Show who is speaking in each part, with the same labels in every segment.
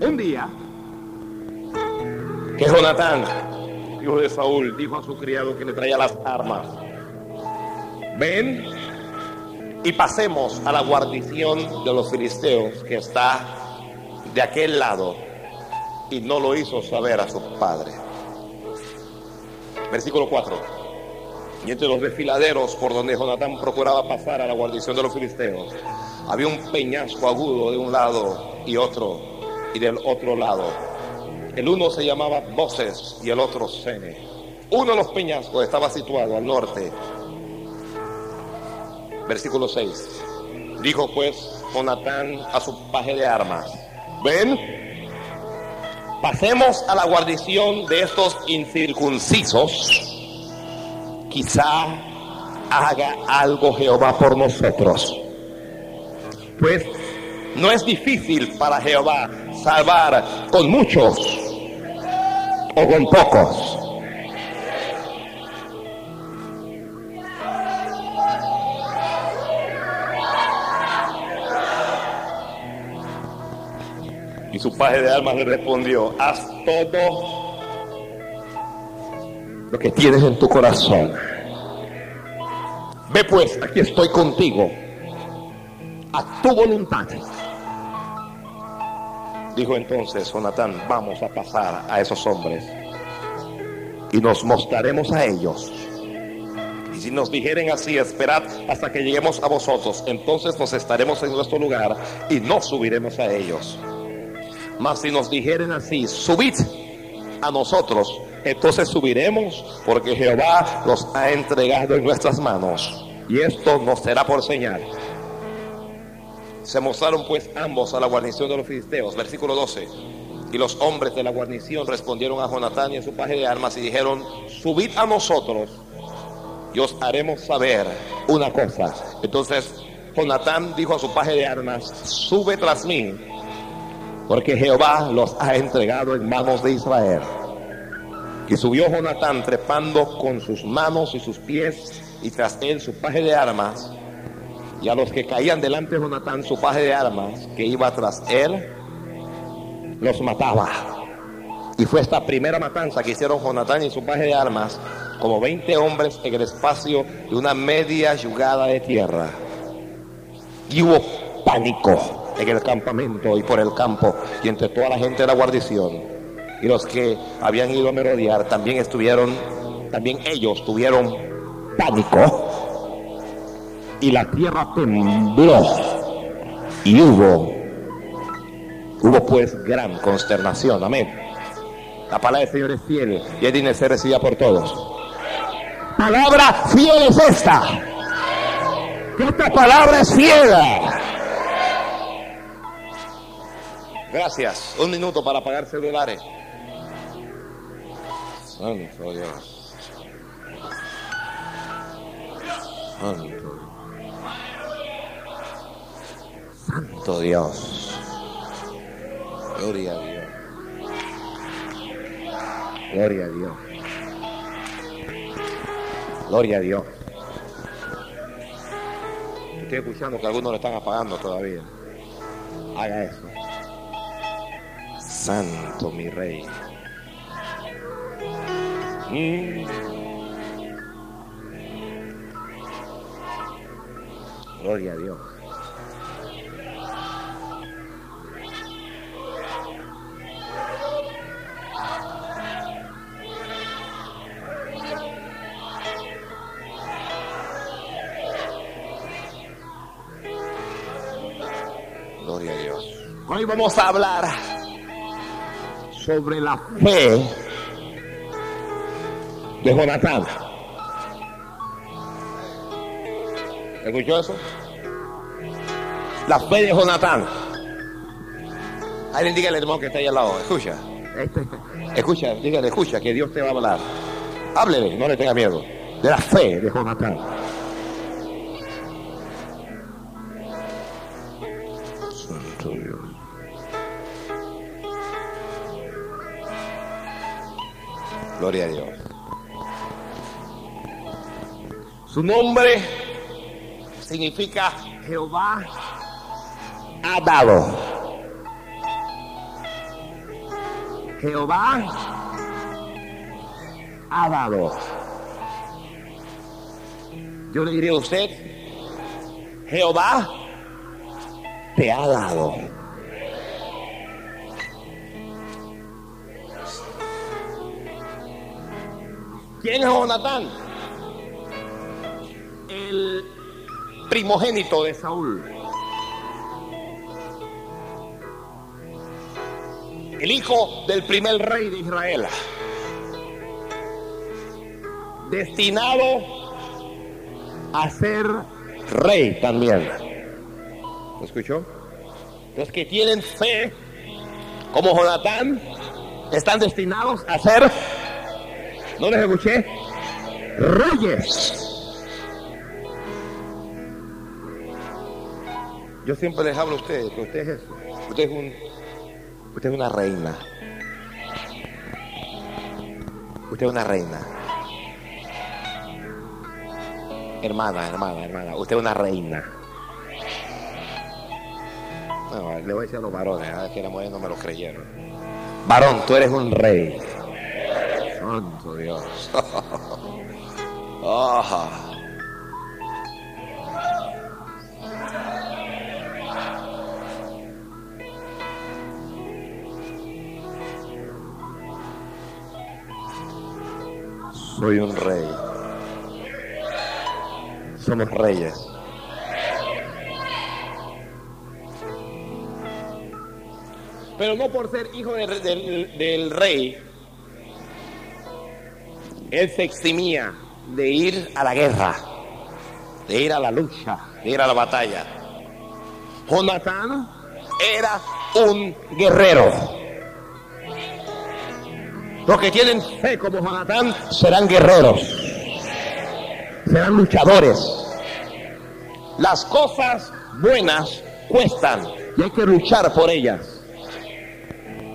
Speaker 1: Un día, que Jonatán, hijo de Saúl, dijo a su criado que le traía las armas, ven y pasemos a la guarnición de los filisteos que está de aquel lado y no lo hizo saber a su padre. Versículo 4. Y entre los desfiladeros por donde Jonatán procuraba pasar a la guarnición de los filisteos, había un peñasco agudo de un lado y otro, y del otro lado. El uno se llamaba Voces y el otro Sene. Uno de los peñascos estaba situado al norte. Versículo 6. Dijo pues Jonatán a su paje de armas, ven, pasemos a la guarnición de estos incircuncisos quizá haga algo Jehová por nosotros. Pues no es difícil para Jehová salvar con muchos o con pocos. Y su paje de almas le respondió, haz todo lo que tienes en tu corazón. Ve pues, aquí estoy contigo, a tu voluntad. Dijo entonces Jonatán, vamos a pasar a esos hombres y nos mostraremos a ellos. Y si nos dijeren así, esperad hasta que lleguemos a vosotros, entonces nos estaremos en nuestro lugar y no subiremos a ellos. Mas si nos dijeren así, subid a nosotros, entonces subiremos porque Jehová los ha entregado en nuestras manos. Y esto nos será por señal. Se mostraron pues ambos a la guarnición de los filisteos. Versículo 12. Y los hombres de la guarnición respondieron a Jonatán y a su paje de armas y dijeron, subid a nosotros y os haremos saber una cosa. Entonces Jonatán dijo a su paje de armas, sube tras mí, porque Jehová los ha entregado en manos de Israel. Y subió Jonatán trepando con sus manos y sus pies y tras él su paje de armas. Y a los que caían delante de Jonatán su paje de armas, que iba tras él, los mataba. Y fue esta primera matanza que hicieron Jonatán y su paje de armas, como 20 hombres en el espacio de una media yugada de tierra. Y hubo pánico en el campamento y por el campo y entre toda la gente de la guarnición y los que habían ido a merodear también estuvieron, también ellos tuvieron pánico y la tierra tembló y hubo, hubo pues gran consternación, amén. La palabra del Señor es fiel y es digna de ser por todos. Palabra fiel es esta. Esta palabra es fiel. Gracias. Un minuto para apagar celulares. Santo Dios. Santo. Santo Dios. Gloria a Dios. Gloria a Dios. Gloria a Dios. Estoy escuchando que algunos lo están apagando todavía. Haga eso. Santo mi rey. Gloria a Dios. Hoy vamos a hablar sobre la fe de Jonatán. ¿Escuchó eso? La fe de Jonatán. Alguien dígale, hermano, que está ahí al lado. Escucha. Escucha, dígale, escucha, que Dios te va a hablar. Háblele, no le tenga miedo. De la fe de Jonatán. Gloria a Dios. Su nombre significa Jehová ha dado. Jehová ha dado. Yo le diría a usted, Jehová te ha dado. ¿Quién es Jonatán? El primogénito de Saúl. El hijo del primer rey de Israel. Destinado a ser rey también. ¿Lo escuchó? Los que tienen fe, como Jonatán, están destinados a ser ¿No les escuché? Reyes. Yo siempre les hablo a ustedes que usted es Usted es un. Usted es una reina. Usted es una reina. Hermana, hermana, hermana. Usted es una reina. No, le voy a decir a los varones, ver que las mujeres no me lo creyeron. Varón, tú eres un rey. Santo Dios. Soy un rey. Somos reyes. Pero no por ser hijo del rey, él se eximía de ir a la guerra, de ir a la lucha, de ir a la batalla. Jonatán era un guerrero. Los que tienen fe como Jonatán serán guerreros, serán luchadores. Las cosas buenas cuestan y hay que luchar por ellas.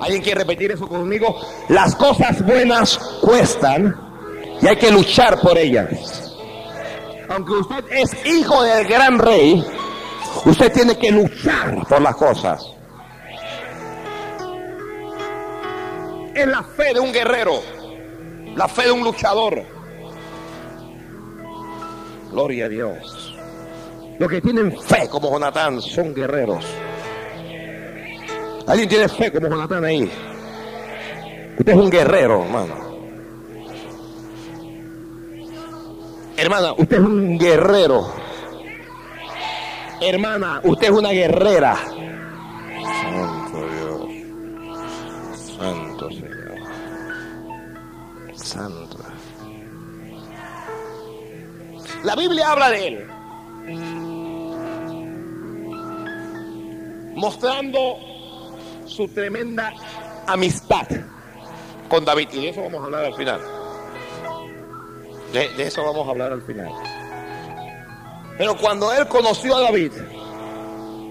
Speaker 1: ¿Alguien quiere repetir eso conmigo? Las cosas buenas cuestan y hay que luchar por ellas. Aunque usted es hijo del gran rey, usted tiene que luchar por las cosas. Es la fe de un guerrero, la fe de un luchador. Gloria a Dios. Los que tienen fe como Jonatán son guerreros. ¿Alguien tiene fe como Jonatán ahí? Usted es un guerrero, hermano. Hermana, usted es un guerrero. Hermana, usted es una guerrera. Santo Dios. Santo Señor. Santo. La Biblia habla de él. Mostrando su tremenda amistad con David. Y de eso vamos a hablar al final. De, eso vamos a hablar al final. Pero cuando él conoció a David,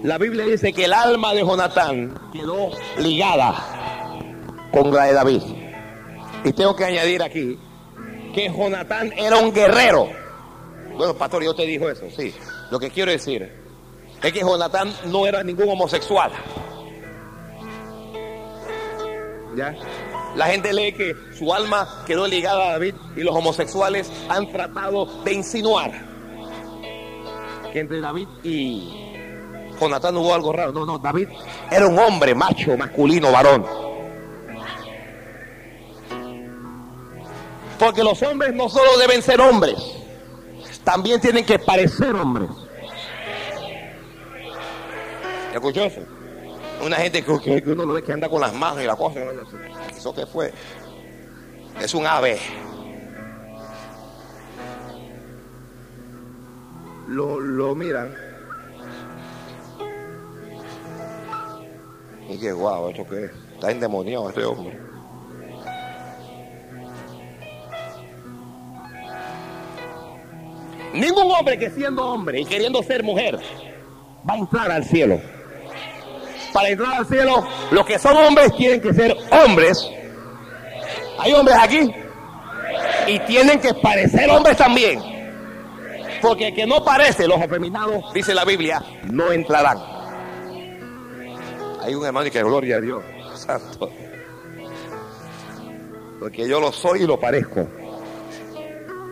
Speaker 1: la Biblia dice que el alma de Jonatán quedó ligada con la de David. Y tengo que añadir aquí que Jonatán era un guerrero. Bueno, pastor, yo te dijo eso, sí. Lo que quiero decir es que Jonatán no era ningún homosexual. ¿Ya? La gente lee que su alma quedó ligada a David y los homosexuales han tratado de insinuar que entre David y Jonatán hubo algo raro. No, no, David era un hombre macho, masculino, varón. Porque los hombres no solo deben ser hombres, también tienen que parecer hombres. ¿Escuchó eso? Una gente que, uno lo ve que anda con las manos y la cosa. ¿Eso qué fue? Es un ave. Lo, lo miran. Y que guau, ¿esto qué es? Está endemoniado este hombre. Ningún hombre que siendo hombre y queriendo ser mujer va a entrar al cielo para entrar al cielo, los que son hombres tienen que ser hombres. Hay hombres aquí y tienen que parecer hombres también. Porque el que no parece, los afeminados, dice la Biblia, no entrarán. Hay un hermano que gloria a Dios, santo. Porque yo lo soy y lo parezco.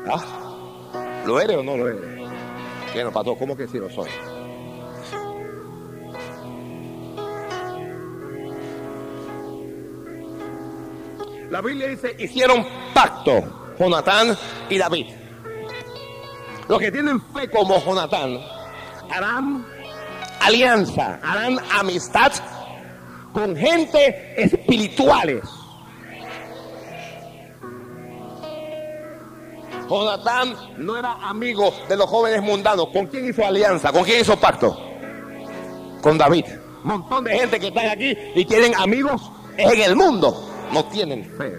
Speaker 1: ¿Ah? ¿Lo eres o no lo eres? Bueno, Pato, ¿cómo que sí lo soy? La Biblia dice, hicieron pacto Jonatán y David. Los que tienen fe como Jonatán harán alianza, harán amistad con gente espirituales. Jonatán no era amigo de los jóvenes mundanos. ¿Con quién hizo alianza? ¿Con quién hizo pacto? Con David. Un montón de gente que están aquí y tienen amigos en el mundo. No tienen fe.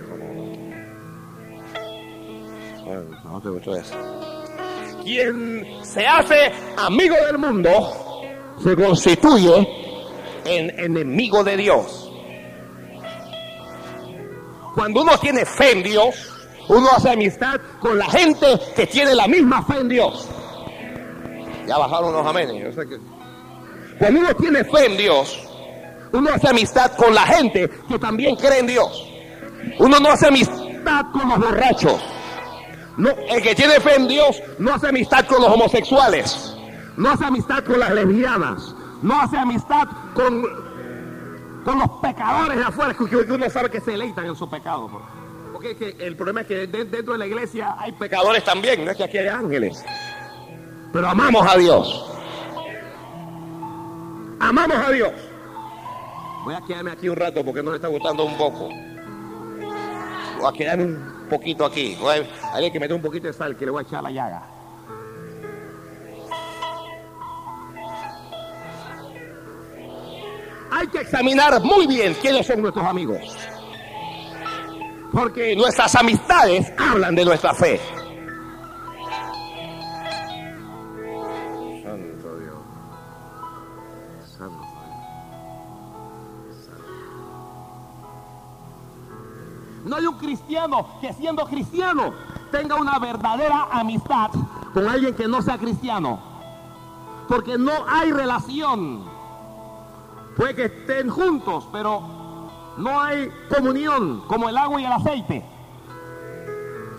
Speaker 1: Eso. Quien se hace amigo del mundo se constituye en enemigo de Dios. Cuando uno tiene fe en Dios, uno hace amistad con la gente que tiene la misma fe en Dios. Ya bajaron los amenes. Cuando uno tiene fe en Dios, uno hace amistad con la gente que también cree en Dios. Uno no hace amistad con los borrachos. No, el que tiene fe en Dios no hace amistad con los homosexuales. No hace amistad con las lesbianas. No hace amistad con, con los pecadores de afuera, que uno sabe que se deleitan en su pecado. Porque que el problema es que dentro de la iglesia hay pecadores también, no es que aquí hay ángeles. Pero amamos a Dios. Amamos a Dios. Voy a quedarme aquí un rato porque nos está gustando un poco. Voy a quedarme un poquito aquí. Hay alguien que mete un poquito de sal que le voy a echar la llaga. Hay que examinar muy bien quiénes son nuestros amigos. Porque nuestras amistades hablan de nuestra fe. Que siendo cristiano tenga una verdadera amistad con alguien que no sea cristiano. Porque no hay relación. Puede que estén juntos, pero no hay comunión como el agua y el aceite.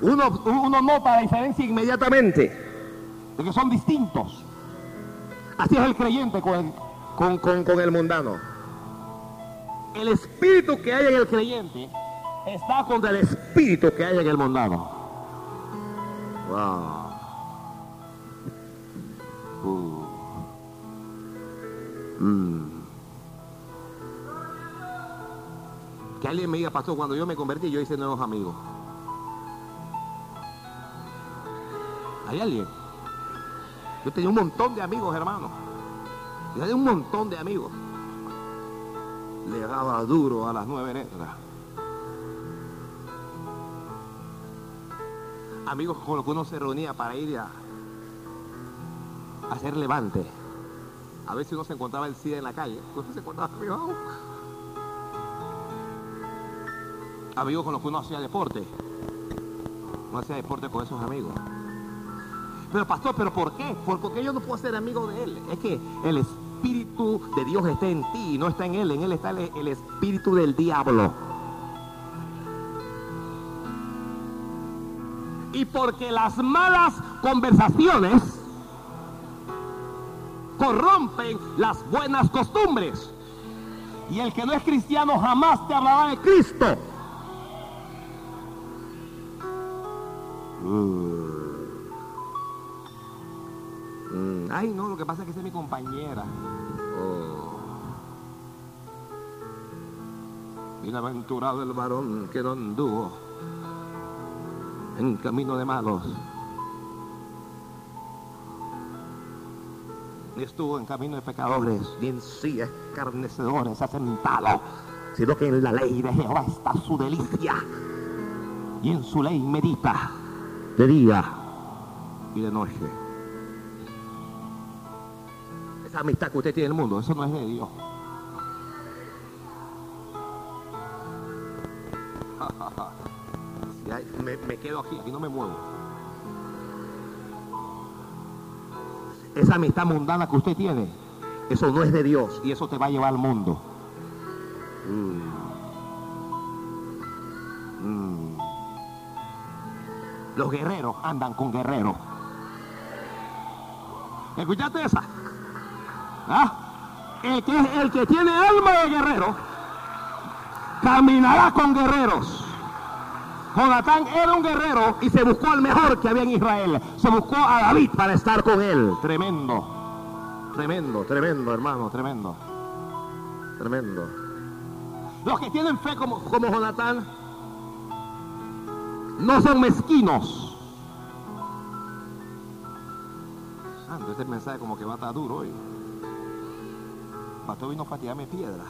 Speaker 1: Uno, uno nota la diferencia inmediatamente de que son distintos. Así es el creyente con, con, con, con el mundano. El espíritu que hay en el creyente está contra el espíritu que hay en el mundano. Uh. Mm. Que alguien me diga, pastor, cuando yo me convertí, yo hice nuevos amigos. ¿Hay alguien? Yo tenía un montón de amigos, hermano. Yo tenía un montón de amigos. Le daba duro a las nueve letras. Amigos con los que uno se reunía para ir a, hacer levante. A veces uno se encontraba el SIDA en la calle. Uno se encontraba amigos. Con los que uno hacía deporte. Uno hacía deporte con esos amigos. Pero pastor, ¿pero por qué? Porque yo no puedo ser amigo de él. Es que el Espíritu de Dios está en ti y no está en él. En él está el Espíritu del diablo. Y porque las malas conversaciones corrompen las buenas costumbres. Y el que no es cristiano jamás te hablará de Cristo. Mm, Ay, no, lo que pasa es que es mi compañera. Oh. Bienaventurado el varón que no anduvo en camino de malos. Ni estuvo en camino de pecadores, ni en sí escarnecedores asentado, sino que en la ley de Jehová está su delicia. Y en su ley medita de día y de noche. Esa amistad que usted tiene en el mundo, eso no es de Dios. Me quedo aquí, aquí no me muevo. Esa amistad mundana que usted tiene, eso no es de Dios y eso te va a llevar al mundo. Mm. Mm. Los guerreros andan con guerreros. ¿Escuchaste esa? ¿Ah? El que, el que tiene alma de guerrero caminará con guerreros. Jonatán era un guerrero y se buscó al mejor que había en Israel. Se buscó a David para estar con él. Tremendo. Tremendo, tremendo, hermano, tremendo. Tremendo. Los que tienen fe como, como Jonatán no son mezquinos. Santo, este mensaje como que va a estar duro hoy. Pastor vino a fatigarme piedra.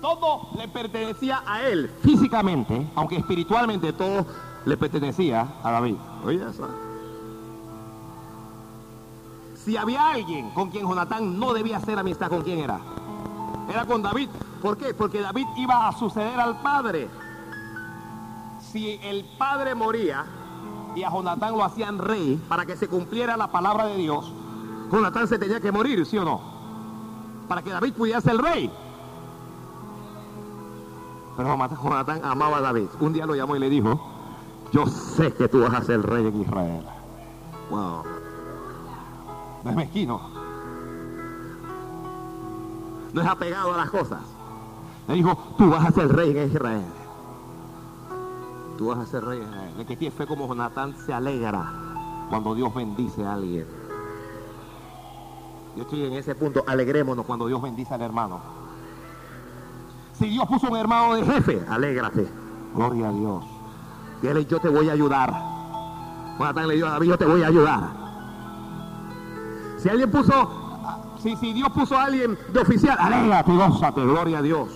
Speaker 1: Todo le pertenecía a él físicamente, aunque espiritualmente todo le pertenecía a David. Oye, eso. Si había alguien con quien Jonatán no debía hacer amistad, ¿con quién era? Era con David. ¿Por qué? Porque David iba a suceder al padre. Si el padre moría y a Jonatán lo hacían rey para que se cumpliera la palabra de Dios, Jonatán se tenía que morir, ¿sí o no? Para que David pudiera ser rey. Pero Jonatán amaba a David. Un día lo llamó y le dijo, yo sé que tú vas a ser rey en Israel. Wow. No es mezquino. No es apegado a las cosas. Le dijo, tú vas a ser rey en Israel. Tú vas a ser rey en Israel. El que tiene fe como Jonatán se alegra cuando Dios bendice a alguien. Yo estoy en ese punto. Alegrémonos cuando Dios bendice al hermano. Si Dios puso un hermano de jefe, alégrate. Gloria a Dios. Dile, yo te voy a ayudar. Yo te voy a ayudar. Si alguien puso, si, si Dios puso a alguien de oficial, alégrate, gózate, gloria a Dios.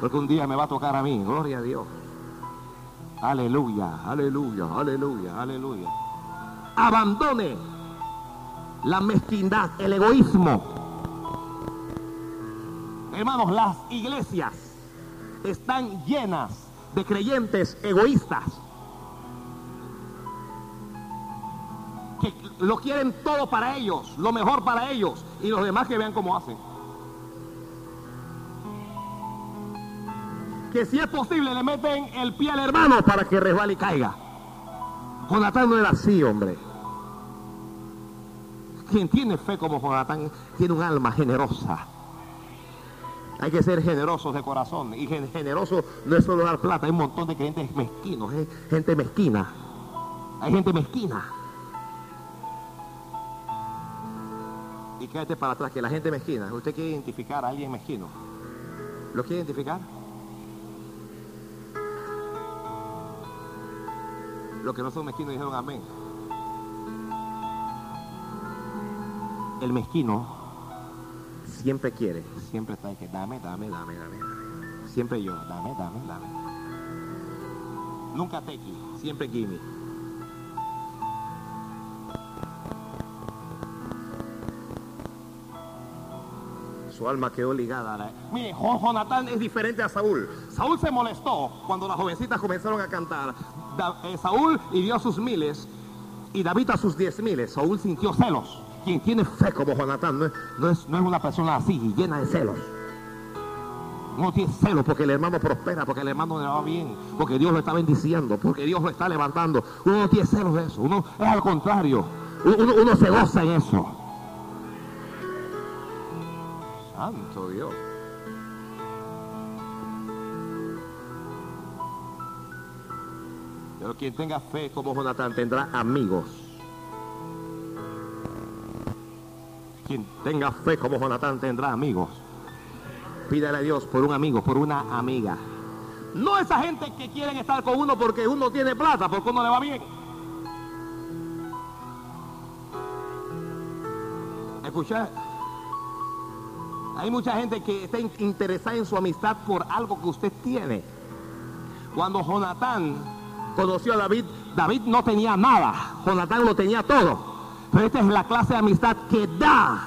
Speaker 1: Porque un día me va a tocar a mí, gloria a Dios. Aleluya, aleluya, aleluya, aleluya. Abandone la mezquindad, el egoísmo. Hermanos, las iglesias están llenas de creyentes egoístas que lo quieren todo para ellos, lo mejor para ellos y los demás que vean cómo hacen. Que si es posible le meten el pie al hermano para que resbale y caiga. Jonatán no era así, hombre. Quien tiene fe como Jonatán tiene un alma generosa. Hay que ser generosos de corazón. Y generoso no es solo dar plata. Hay un montón de creyentes mezquinos. Hay gente mezquina. Hay gente mezquina. Y quédate para atrás, que la gente mezquina. ¿Usted quiere identificar a alguien mezquino? ¿Lo quiere identificar? Los que no son mezquinos dijeron amén. El mezquino siempre quiere, siempre está que dame, dame, dame, dame. Siempre yo, dame, dame, dame. Nunca take, siempre gimme. Su alma quedó ligada a la... Mire, Jonatán es diferente a Saúl. Saúl se molestó cuando las jovencitas comenzaron a cantar. Eh, Saúl hirió a sus miles y David a sus diez miles. Saúl sintió celos. Quien tiene fe como Jonatán no es, no es, no es una persona así, llena de celos. No tiene celos porque el hermano prospera, porque el hermano le va bien, porque Dios lo está bendiciendo, porque Dios lo está levantando. Uno no tiene celos de eso, uno es al contrario. Uno, uno se goza en eso. Santo Dios. Pero quien tenga fe como Jonatán tendrá amigos. Quien tenga fe como Jonatán tendrá amigos. Pídale a Dios por un amigo, por una amiga. No esa gente que quieren estar con uno porque uno tiene plata, porque uno le va bien. Escucha, hay mucha gente que está interesada en su amistad por algo que usted tiene. Cuando Jonatán conoció a David, David no tenía nada, Jonatán lo tenía todo. Pero esta es la clase de amistad que da.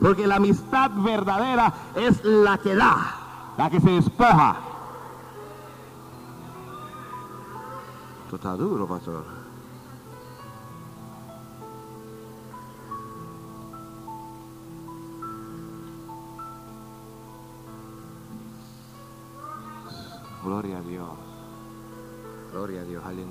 Speaker 1: Porque la amistad verdadera es la que da, la que se despoja. Esto está duro, pastor. Gloria a Dios. Gloria a Dios. Alguien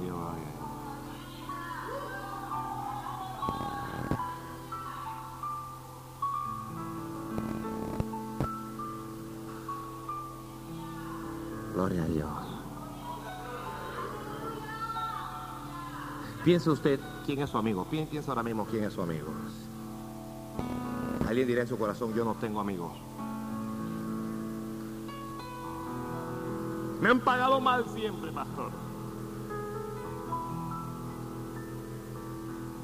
Speaker 1: Gloria a Dios. Piense usted quién es su amigo. Piensa ahora mismo quién es su amigo. Alguien dirá en su corazón, yo no tengo amigos. Me han pagado mal siempre, pastor.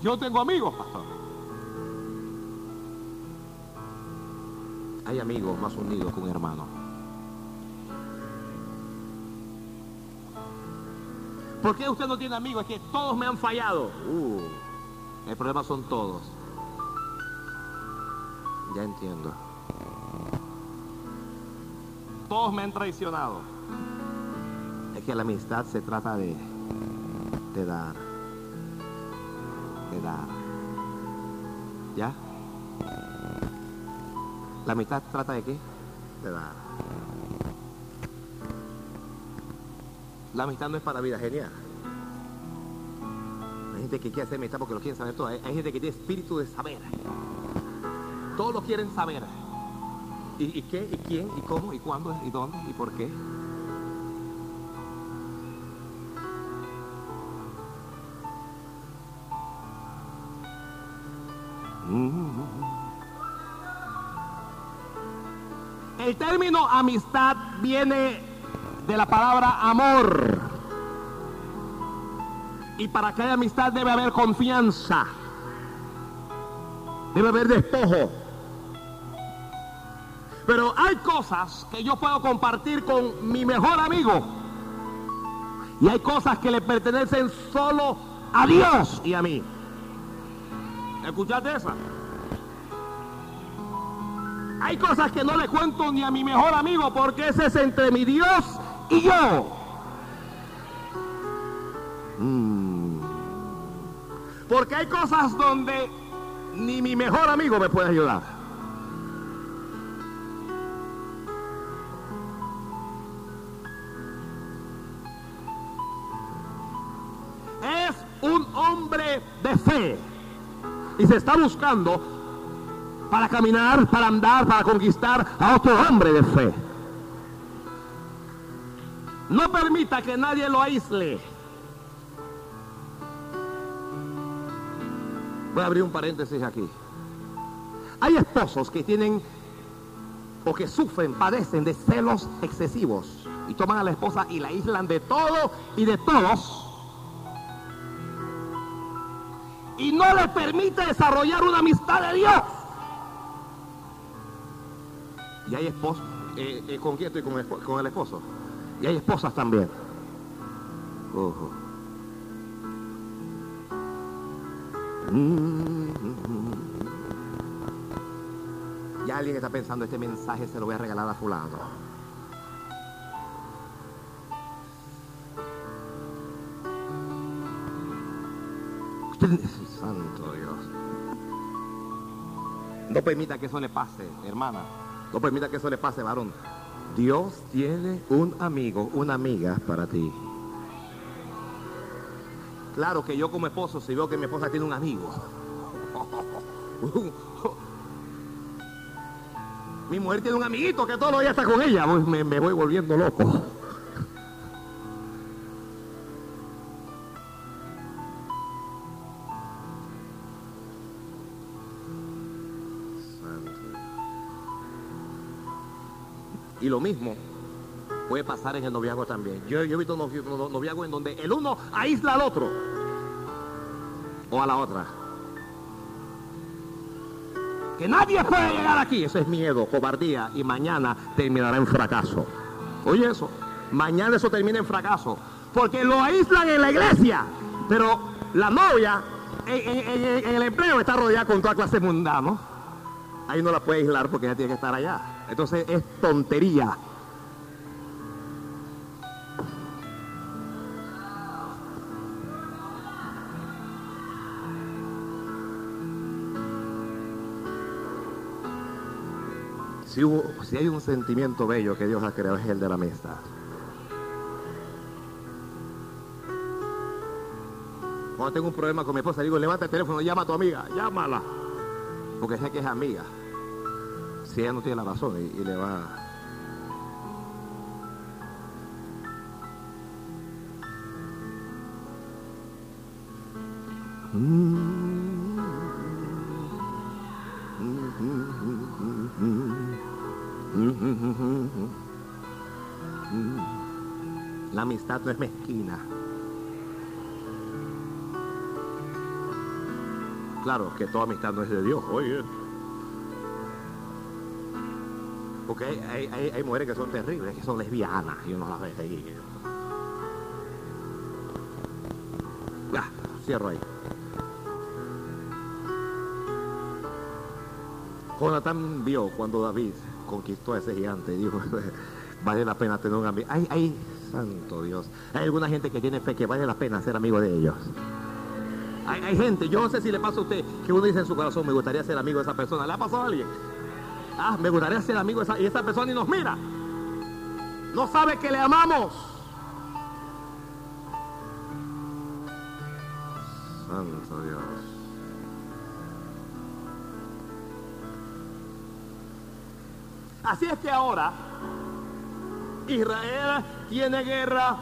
Speaker 1: Yo tengo amigos, pastor. Hay amigos más unidos que un hermano. ¿Por qué usted no tiene amigos? Es que todos me han fallado. Uh, el problema son todos. Ya entiendo. Todos me han traicionado que la amistad se trata de, de dar. De dar. ¿Ya? ¿La amistad trata de qué? De dar. La amistad no es para vida genial. Hay gente que quiere hacer amistad porque lo quieren saber todo. Hay, gente que tiene espíritu de saber. Todos lo quieren saber. ¿Y, ¿Y qué? ¿Y quién? ¿Y cómo? ¿Y cuándo? ¿Y dónde? ¿Y por qué? El término amistad viene de la palabra amor. Y para que haya amistad debe haber confianza. Debe haber despojo. Pero hay cosas que yo puedo compartir con mi mejor amigo. Y hay cosas que le pertenecen solo a Dios y a mí. ¿Escuchaste esa? Hay cosas que no le cuento ni a mi mejor amigo porque ese es entre mi Dios y yo. Mm. Porque hay cosas donde ni mi mejor amigo me puede ayudar. Es un hombre de fe y se está buscando para caminar, para andar, para conquistar a otro hombre de fe. No permita que nadie lo aísle. Voy a abrir un paréntesis aquí. Hay esposos que tienen o que sufren, padecen de celos excesivos y toman a la esposa y la aíslan de todo y de todos y no le permite desarrollar una amistad de Dios. Y hay esposos, eh, eh, ¿con quién estoy? Con el, con el, esposo. Y hay esposas también. Ojo. Ya alguien está pensando, este mensaje se lo voy a regalar a fulano. Santo Dios. No permita que eso le pase, hermana. No permita que eso le pase, varón. Dios tiene un amigo, una amiga para ti. Claro que yo como esposo, si veo que mi esposa tiene un amigo, mi mujer tiene un amiguito que todos los días está con ella, me, me voy volviendo loco. Lo mismo puede pasar en el noviazgo también. Yo, he visto noviazgos en donde el uno aísla al otro o a la otra. Que nadie puede llegar aquí. Ese es miedo, cobardía y mañana terminará en fracaso. Oye eso, mañana eso termina en fracaso. Porque lo aíslan en la iglesia, pero la novia en, el empleo está rodeada con toda clase mundana. Ahí no la puede aislar porque ella tiene que estar allá. Entonces es tontería. Si, hubo, si hay un sentimiento bello que Dios ha creado es el de la amistad. Cuando tengo un problema con mi esposa, digo, levanta el teléfono, llama a tu amiga, llámala. Porque sé que es amiga. Si ella no tiene la razón y, le va... La amistad no es mezquina. Claro que toda amistad no es de Dios, oye. Porque hay, mujeres que son terribles, que son lesbianas, y uno las ve ahí. Ya, cierro ahí. Jonathan vio cuando David conquistó a ese gigante y dijo, vale la pena tener un amigo. Ay, ay, santo Dios. Hay alguna gente que tiene fe que vale la pena ser amigo de ellos. Hay, gente, yo no sé si le pasa a usted, que uno dice en su corazón, me gustaría ser amigo de esa persona. ¿Le ha pasado a alguien? Ah, me gustaría ser amigo de esa, y esa persona y nos mira. No sabe que le amamos. Santo Dios. Así es que ahora Israel tiene guerra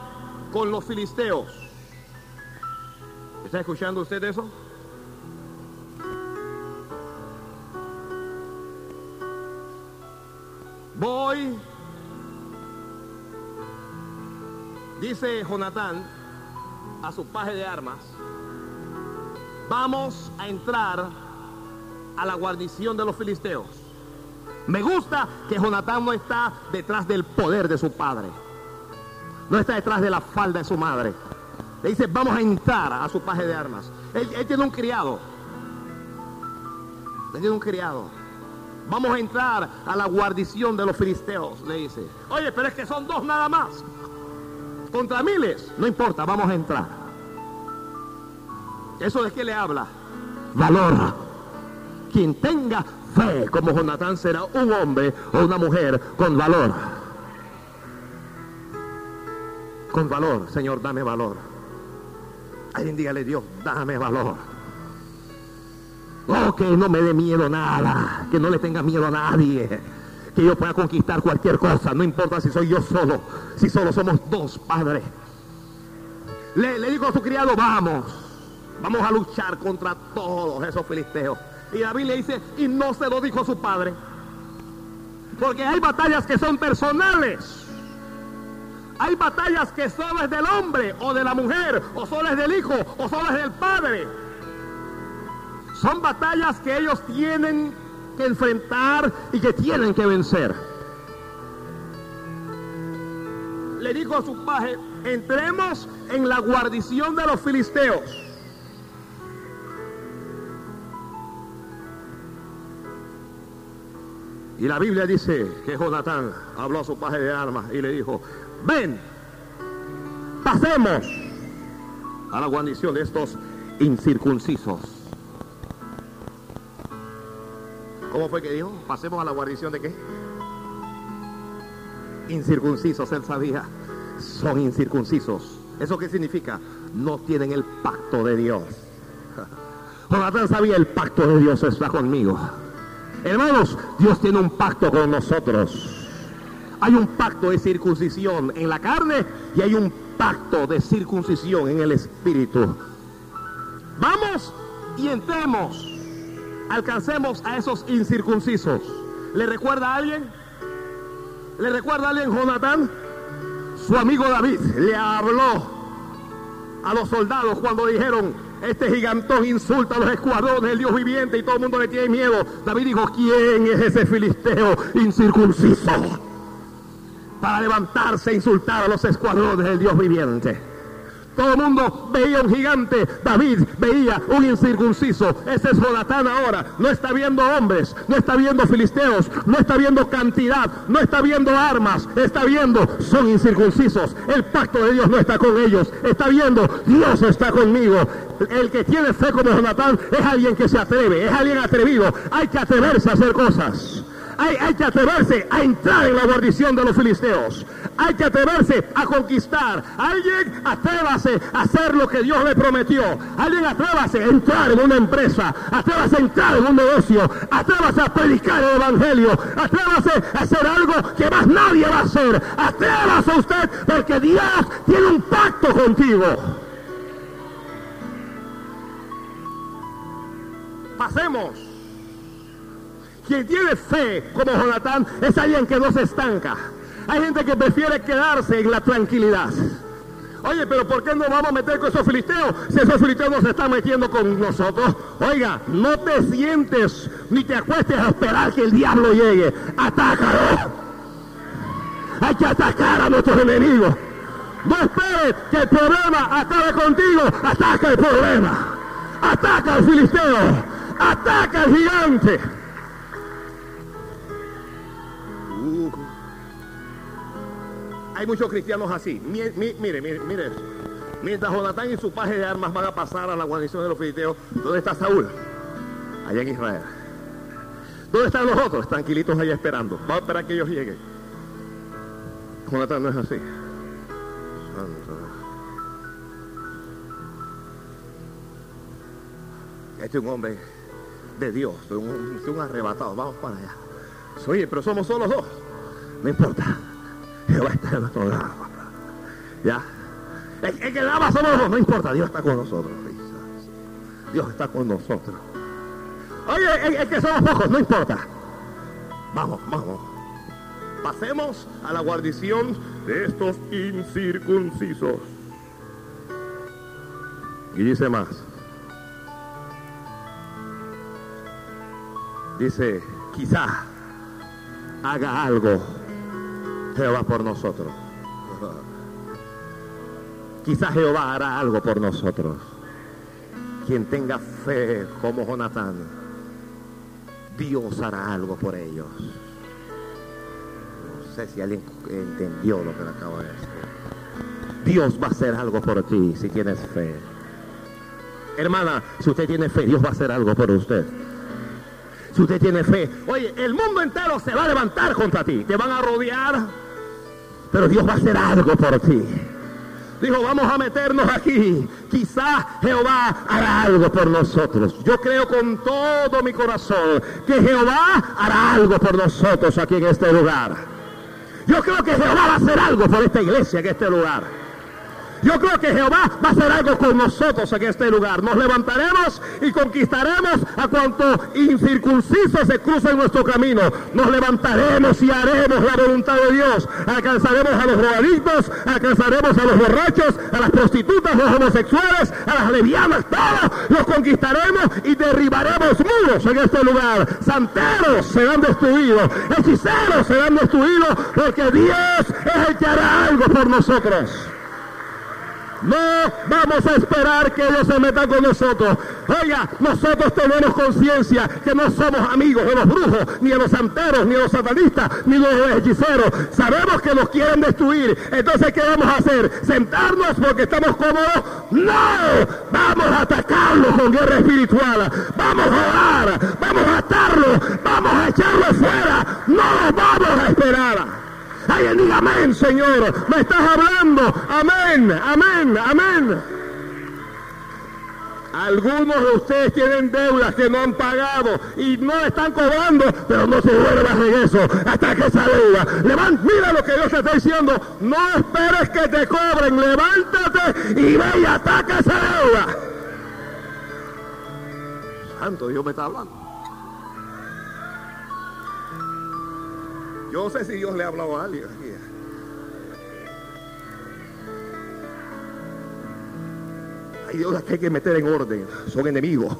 Speaker 1: con los filisteos. ¿Está escuchando usted eso? Voy, dice Jonatán a su paje de armas, vamos a entrar a la guarnición de los filisteos. Me gusta que Jonatán no está detrás del poder de su padre, no está detrás de la falda de su madre le dice, vamos a entrar a su paje de armas. Él, tiene un criado. Él tiene un criado. Vamos a entrar a la guarnición de los filisteos, le dice. Oye, pero es que son dos nada más. Contra miles. No importa, vamos a entrar. ¿Eso de qué le habla? Valor. Quien tenga fe como Jonatán será un hombre o una mujer con valor. Con valor, Señor, dame valor. Alguien dígale, Dios, dame valor. Oh, que no me dé miedo nada, que no le tenga miedo a nadie, que yo pueda conquistar cualquier cosa, no importa si soy yo solo, si solo somos dos, Padre. Le, le digo a su criado, vamos, vamos a luchar contra todos esos filisteos. Y David le dice, y no se lo dijo a su padre, porque hay batallas que son personales. Hay batallas que solo es del hombre o de la mujer, o solo es del hijo, o solo es del padre. Son batallas que ellos tienen que enfrentar y que tienen que vencer. Le dijo a su paje, entremos en la guarnición de los filisteos. Y la Biblia dice que Jonatán habló a su paje de armas y le dijo, ven, pasemos a la guarnición de estos incircuncisos. ¿Cómo fue que dijo? Pasemos a la guarnición de qué? Incircuncisos, él sabía, son incircuncisos. ¿Eso qué significa? No tienen el pacto de Dios. Jonathan sabía el pacto de Dios está conmigo. Hermanos, Dios tiene un pacto con nosotros. Hay un pacto de circuncisión en la carne y hay un pacto de circuncisión en el espíritu. Vamos y entremos. Alcancemos a esos incircuncisos. ¿Le recuerda a alguien? ¿Le recuerda a alguien Jonatán? Su amigo David le habló a los soldados cuando dijeron, este gigantón insulta a los escuadrones del Dios viviente y todo el mundo le tiene miedo. David dijo, ¿quién es ese filisteo incircunciso? para levantarse e insultar a los escuadrones del Dios viviente. Todo el mundo veía un gigante, David veía un incircunciso. Ese es Jonatán ahora. No está viendo hombres, no está viendo filisteos, no está viendo cantidad, no está viendo armas, está viendo, son incircuncisos. El pacto de Dios no está con ellos, está viendo, Dios está conmigo. El que tiene fe como Jonatán es alguien que se atreve, es alguien atrevido. Hay que atreverse a hacer cosas. Hay, que atreverse a entrar en la guarnición de los filisteos. Hay que atreverse a conquistar. Alguien atrévase a hacer lo que Dios le prometió. Alguien atrévase a entrar en una empresa. Atrévase a entrar en un negocio. Atrévase a predicar el evangelio. Atrévase a hacer algo que más nadie va a hacer. Atrévase usted porque Dios tiene un pacto contigo. Pasemos. Quien tiene fe como Jonatán es alguien que no se estanca. Hay gente que prefiere quedarse en la tranquilidad. Oye, pero ¿por qué no vamos a meter con esos filisteos si esos filisteos no se están metiendo con nosotros? Oiga, no te sientes ni te acuestes a esperar que el diablo llegue. Atácalo. Hay que atacar a nuestros enemigos. No esperes que el problema acabe contigo. Ataca el problema. Ataca al filisteo. Ataca al gigante. Hay muchos cristianos así. Mire, mire, mire. Mientras Jonatán y su paje de armas van a pasar a la guarnición de los filisteos, ¿dónde está Saúl? Allá en Israel. ¿Dónde están los otros? Tranquilitos allá esperando. Vamos a esperar que ellos lleguen. Jonatán no es así. Este es un hombre de Dios, un, un arrebatado. Vamos para allá. Oye, pero somos solo dos. No importa. Jehová está en nuestro lado. Ya. Es que nada somos. No importa. Dios está con nosotros. Dios está con nosotros. Oye, es, que somos pocos. No importa. Vamos, vamos. Pasemos a la guarnición de estos incircuncisos. Y dice más. Dice, quizá haga algo Jehová por nosotros. Quizá Jehová hará algo por nosotros. Quien tenga fe como Jonatán, Dios hará algo por ellos. No sé si alguien entendió lo que le acabo de decir. Dios va a hacer algo por ti si tienes fe. Hermana, si usted tiene fe, Dios va a hacer algo por usted. Si usted tiene fe, oye, el mundo entero se va a levantar contra ti. Te van a rodear, pero Dios va a hacer algo por ti. Dijo, vamos a meternos aquí. Quizás Jehová hará algo por nosotros. Yo creo con todo mi corazón que Jehová hará algo por nosotros aquí en este lugar. Yo creo que Jehová va a hacer algo por esta iglesia en este lugar. Yo creo que Jehová va a hacer algo con nosotros en este lugar. Nos levantaremos y conquistaremos a cuanto incircunciso se cruza en nuestro camino. Nos levantaremos y haremos la voluntad de Dios. Alcanzaremos a los drogadictos, alcanzaremos a los borrachos, a las prostitutas, los homosexuales, a las levianas, todos los conquistaremos y derribaremos muros en este lugar. Santeros serán destruidos, hechiceros serán destruidos porque Dios es el que hará algo por nosotros. No vamos a esperar que ellos se metan con nosotros. Oiga, nosotros tenemos conciencia que no somos amigos de los brujos, ni de los santeros, ni de los satanistas, ni de los hechiceros. Sabemos que nos quieren destruir. Entonces, ¿qué vamos a hacer? ¿Sentarnos porque estamos cómodos? No, vamos a atacarlos con guerra espiritual. Vamos a orar, vamos a atarlo, vamos a echarlo fuera. No lo vamos a esperar. Alguien diga amén, Señor. Me estás hablando. Amén, amén, amén. Algunos de ustedes tienen deudas que no han pagado y no están cobrando, pero no se vuelve a regreso hasta que esa deuda. Levanta, mira lo que Dios te está diciendo. No esperes que te cobren. Levántate y ve y ataca esa deuda. Santo Dios me está hablando. Yo sé si Dios le ha hablado a alguien aquí. Hay deudas que hay que meter en orden. Son enemigos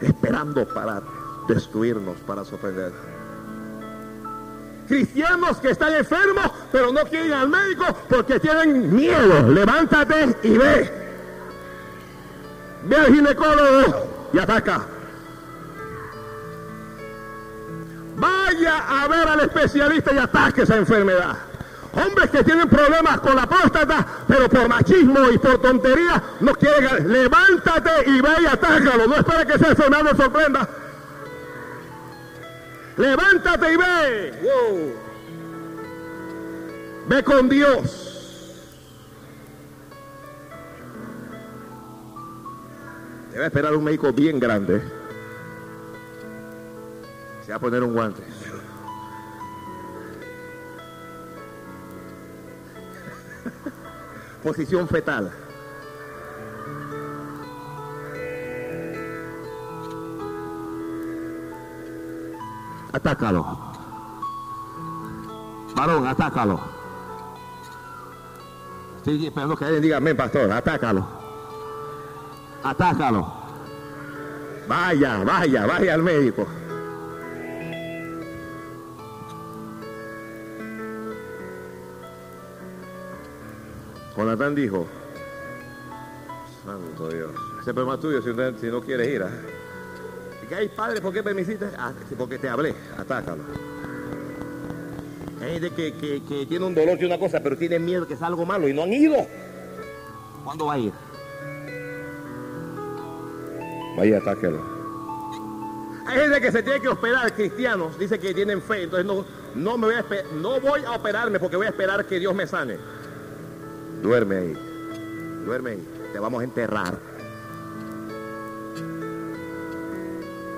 Speaker 1: esperando para destruirnos, para sorprender. Cristianos que están enfermos, pero no quieren ir al médico porque tienen miedo. Levántate y ve. Ve al ginecólogo y ataca. Vaya a ver al especialista y ataque esa enfermedad. Hombres que tienen problemas con la próstata, pero por machismo y por tontería no quieren. Levántate y ve y atácalo. No espera que esa enfermedad sorprenda. Levántate y ve. Ve con Dios. Debe esperar un médico bien grande. Se va a poner un guante. Posición fetal. Atácalo. Varón, atácalo. Estoy esperando que alguien diga amén, pastor. Atácalo. Atácalo. Vaya, vaya, vaya al médico. Jonathan dijo, Santo Dios, ese problema es tuyo si, no quieres ir. ¿Y qué hay, padre? ¿Por qué? Ah, porque te hablé, atácalo. Hay gente que, que, que tiene un dolor y una cosa, pero tiene miedo que sea algo malo y no han ido. ¿Cuándo va a ir? Vaya, atáquelo. Hay gente que se tiene que operar, cristianos, dice que tienen fe, entonces no, no, me voy a, no voy a operarme porque voy a esperar que Dios me sane. Duerme ahí, duerme ahí, te vamos a enterrar.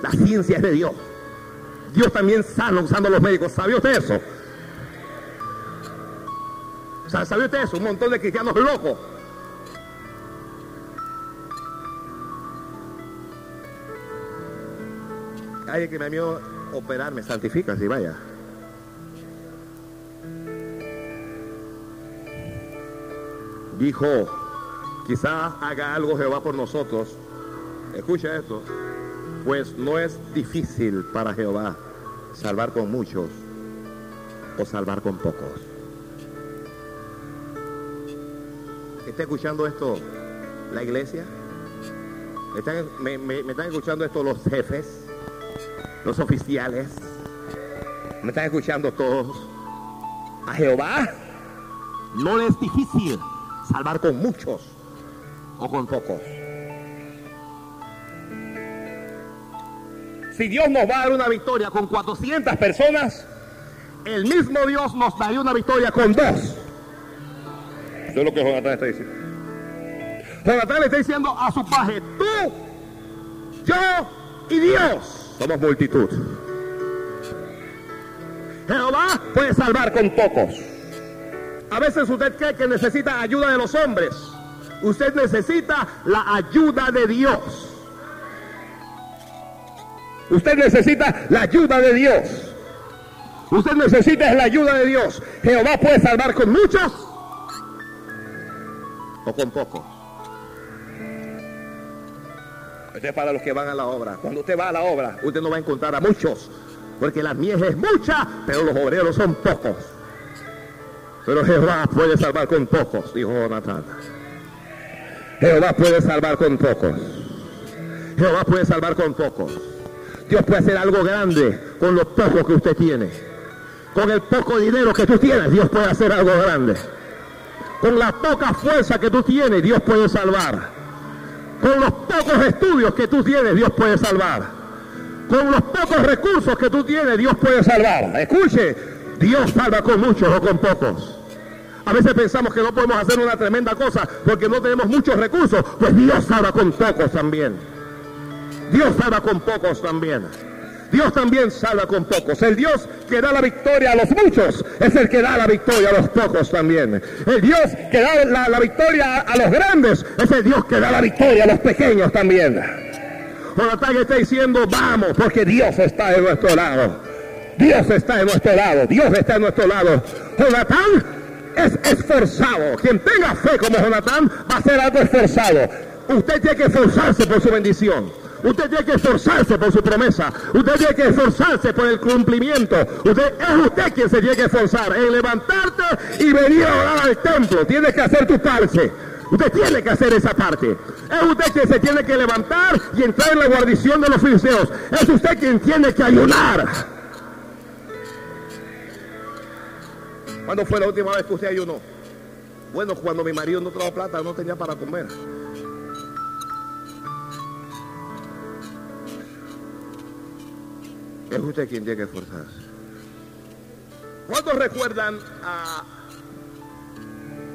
Speaker 1: La ciencia es de Dios. Dios también sana usando los médicos. ¿Sabía usted eso? Sa- ¿Sabía usted eso? Un montón de cristianos locos. Alguien que me vio operarme, santifica, si vaya. Dijo, quizá haga algo Jehová por nosotros. Escucha esto. Pues no es difícil para Jehová salvar con muchos o salvar con pocos. ¿Está escuchando esto la iglesia? ¿Están- me- me están escuchando esto los jefes? los oficiales, me están escuchando todos. A Jehová no le es difícil salvar con muchos o con pocos. Si Dios nos va a dar una victoria con 400 personas, el mismo Dios nos daría una victoria con dos. Eso es lo que Jonatán está diciendo. Jonatán le está diciendo a su paje, tú, yo y Dios somos multitud. Jehová puede salvar con pocos. A veces usted cree que necesita ayuda de los hombres. Usted necesita la ayuda de Dios. Usted necesita la ayuda de Dios. Usted necesita la ayuda de Dios. Jehová puede salvar con muchos o con pocos. Esto es para los que van a la obra. Cuando usted va a la obra, usted no va a encontrar a muchos. Porque la mies es mucha, pero los obreros son pocos. Pero Jehová puede salvar con pocos, dijo Jonathan. Jehová puede salvar con pocos. Jehová puede salvar con pocos. Dios puede hacer algo grande con lo poco que usted tiene. Con el poco dinero que tú tienes, Dios puede hacer algo grande. Con la poca fuerza que tú tienes, Dios puede salvar. Con los pocos estudios que tú tienes, Dios puede salvar. Con los pocos recursos que tú tienes, Dios puede salvar. Escuche, Dios salva con muchos o con pocos. A veces pensamos que no podemos hacer una tremenda cosa porque no tenemos muchos recursos. Pues Dios salva con pocos también. Dios salva con pocos también. Dios también salva con pocos. El Dios que da la victoria a los muchos es el que da la victoria a los pocos también. El Dios que da la, victoria a los grandes es el Dios que da la victoria a los pequeños también. Jonatán está diciendo, vamos, porque Dios está de nuestro lado. Dios está de nuestro lado. Dios está de nuestro lado. Jonatán es esforzado. Quien tenga fe como Jonatán va a ser algo esforzado. Usted tiene que esforzarse por su bendición. Usted tiene que esforzarse por su promesa. Usted tiene que esforzarse por el cumplimiento. Usted es usted quien se tiene que esforzar en levantarte y venir a orar al templo. Tienes que hacer tu parte. Usted tiene que hacer esa parte. Es usted quien se tiene que levantar y entrar en la guarnición de los filisteos. Es usted quien tiene que ayunar. ¿Cuándo fue la última vez que usted ayunó? Bueno, cuando mi marido no trajo plata, no tenía para comer. Es usted quien tiene que esforzarse. ¿Cuántos recuerdan a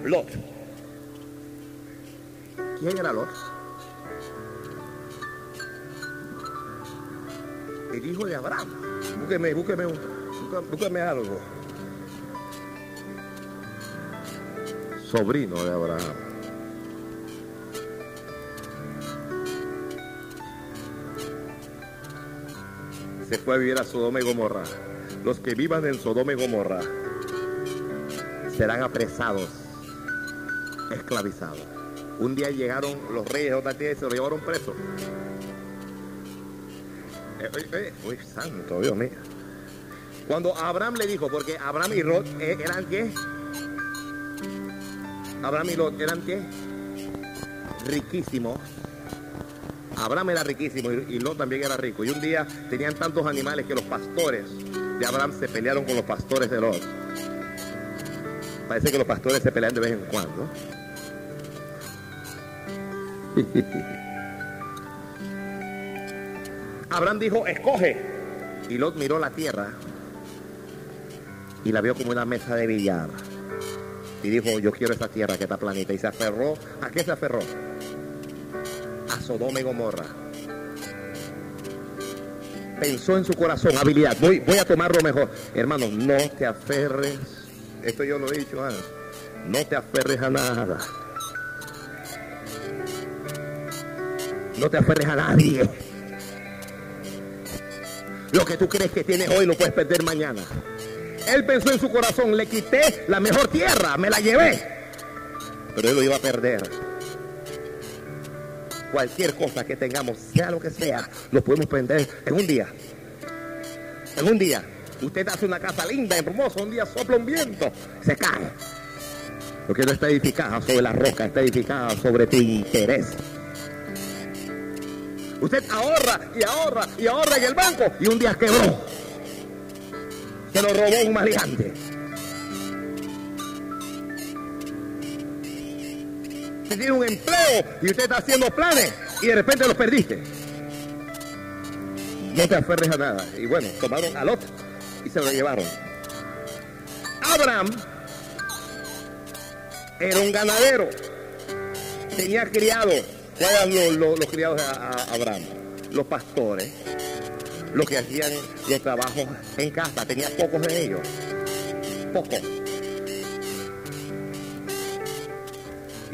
Speaker 1: Lot? ¿Quién era Lot? El hijo de Abraham. Búsqueme, búsqueme, búsqueme algo. Sobrino de Abraham. se fue a vivir a Sodoma y Gomorra. Los que vivan en Sodoma y Gomorra serán apresados, esclavizados. Un día llegaron los reyes de otra tierra y se lo llevaron preso. Eh, eh, eh, uy, santo Dios mío. Cuando Abraham le dijo, porque Abraham y Lot eran qué? Abraham y Lot eran qué? Riquísimos Abraham era riquísimo y Lot también era rico. Y un día tenían tantos animales que los pastores de Abraham se pelearon con los pastores de Lot. Parece que los pastores se pelean de vez en cuando. Abraham dijo, escoge. Y Lot miró la tierra y la vio como una mesa de billar. Y dijo, yo quiero esa tierra que está planita. Y se aferró. ¿A qué se aferró? a Sodoma y Gomorra. Pensó en su corazón, habilidad. Voy, voy a tomarlo mejor. Hermano, no te aferres. Esto yo lo he dicho antes. No te aferres a nada. No te aferres a nadie. Lo que tú crees que tienes hoy lo puedes perder mañana. Él pensó en su corazón, le quité la mejor tierra, me la llevé. Pero él lo iba a perder cualquier cosa que tengamos, sea lo que sea, lo podemos prender en un día. En un día. Usted hace una casa linda, hermosa, un día sopla un viento, se cae. Porque no está edificada sobre la roca, está edificada sobre tu interés. Usted ahorra y ahorra y ahorra en el banco y un día quebró. Se lo robó un maleante. tiene un empleo y usted está haciendo planes y de repente los perdiste. No te aferres a nada. Y bueno, tomaron a Lot y se lo llevaron. Abraham era un ganadero. Tenía criados. ¿Cuáles eran los, criados de Abraham? Los pastores. Los que hacían los trabajos en casa. Tenía pocos de ellos. Pocos.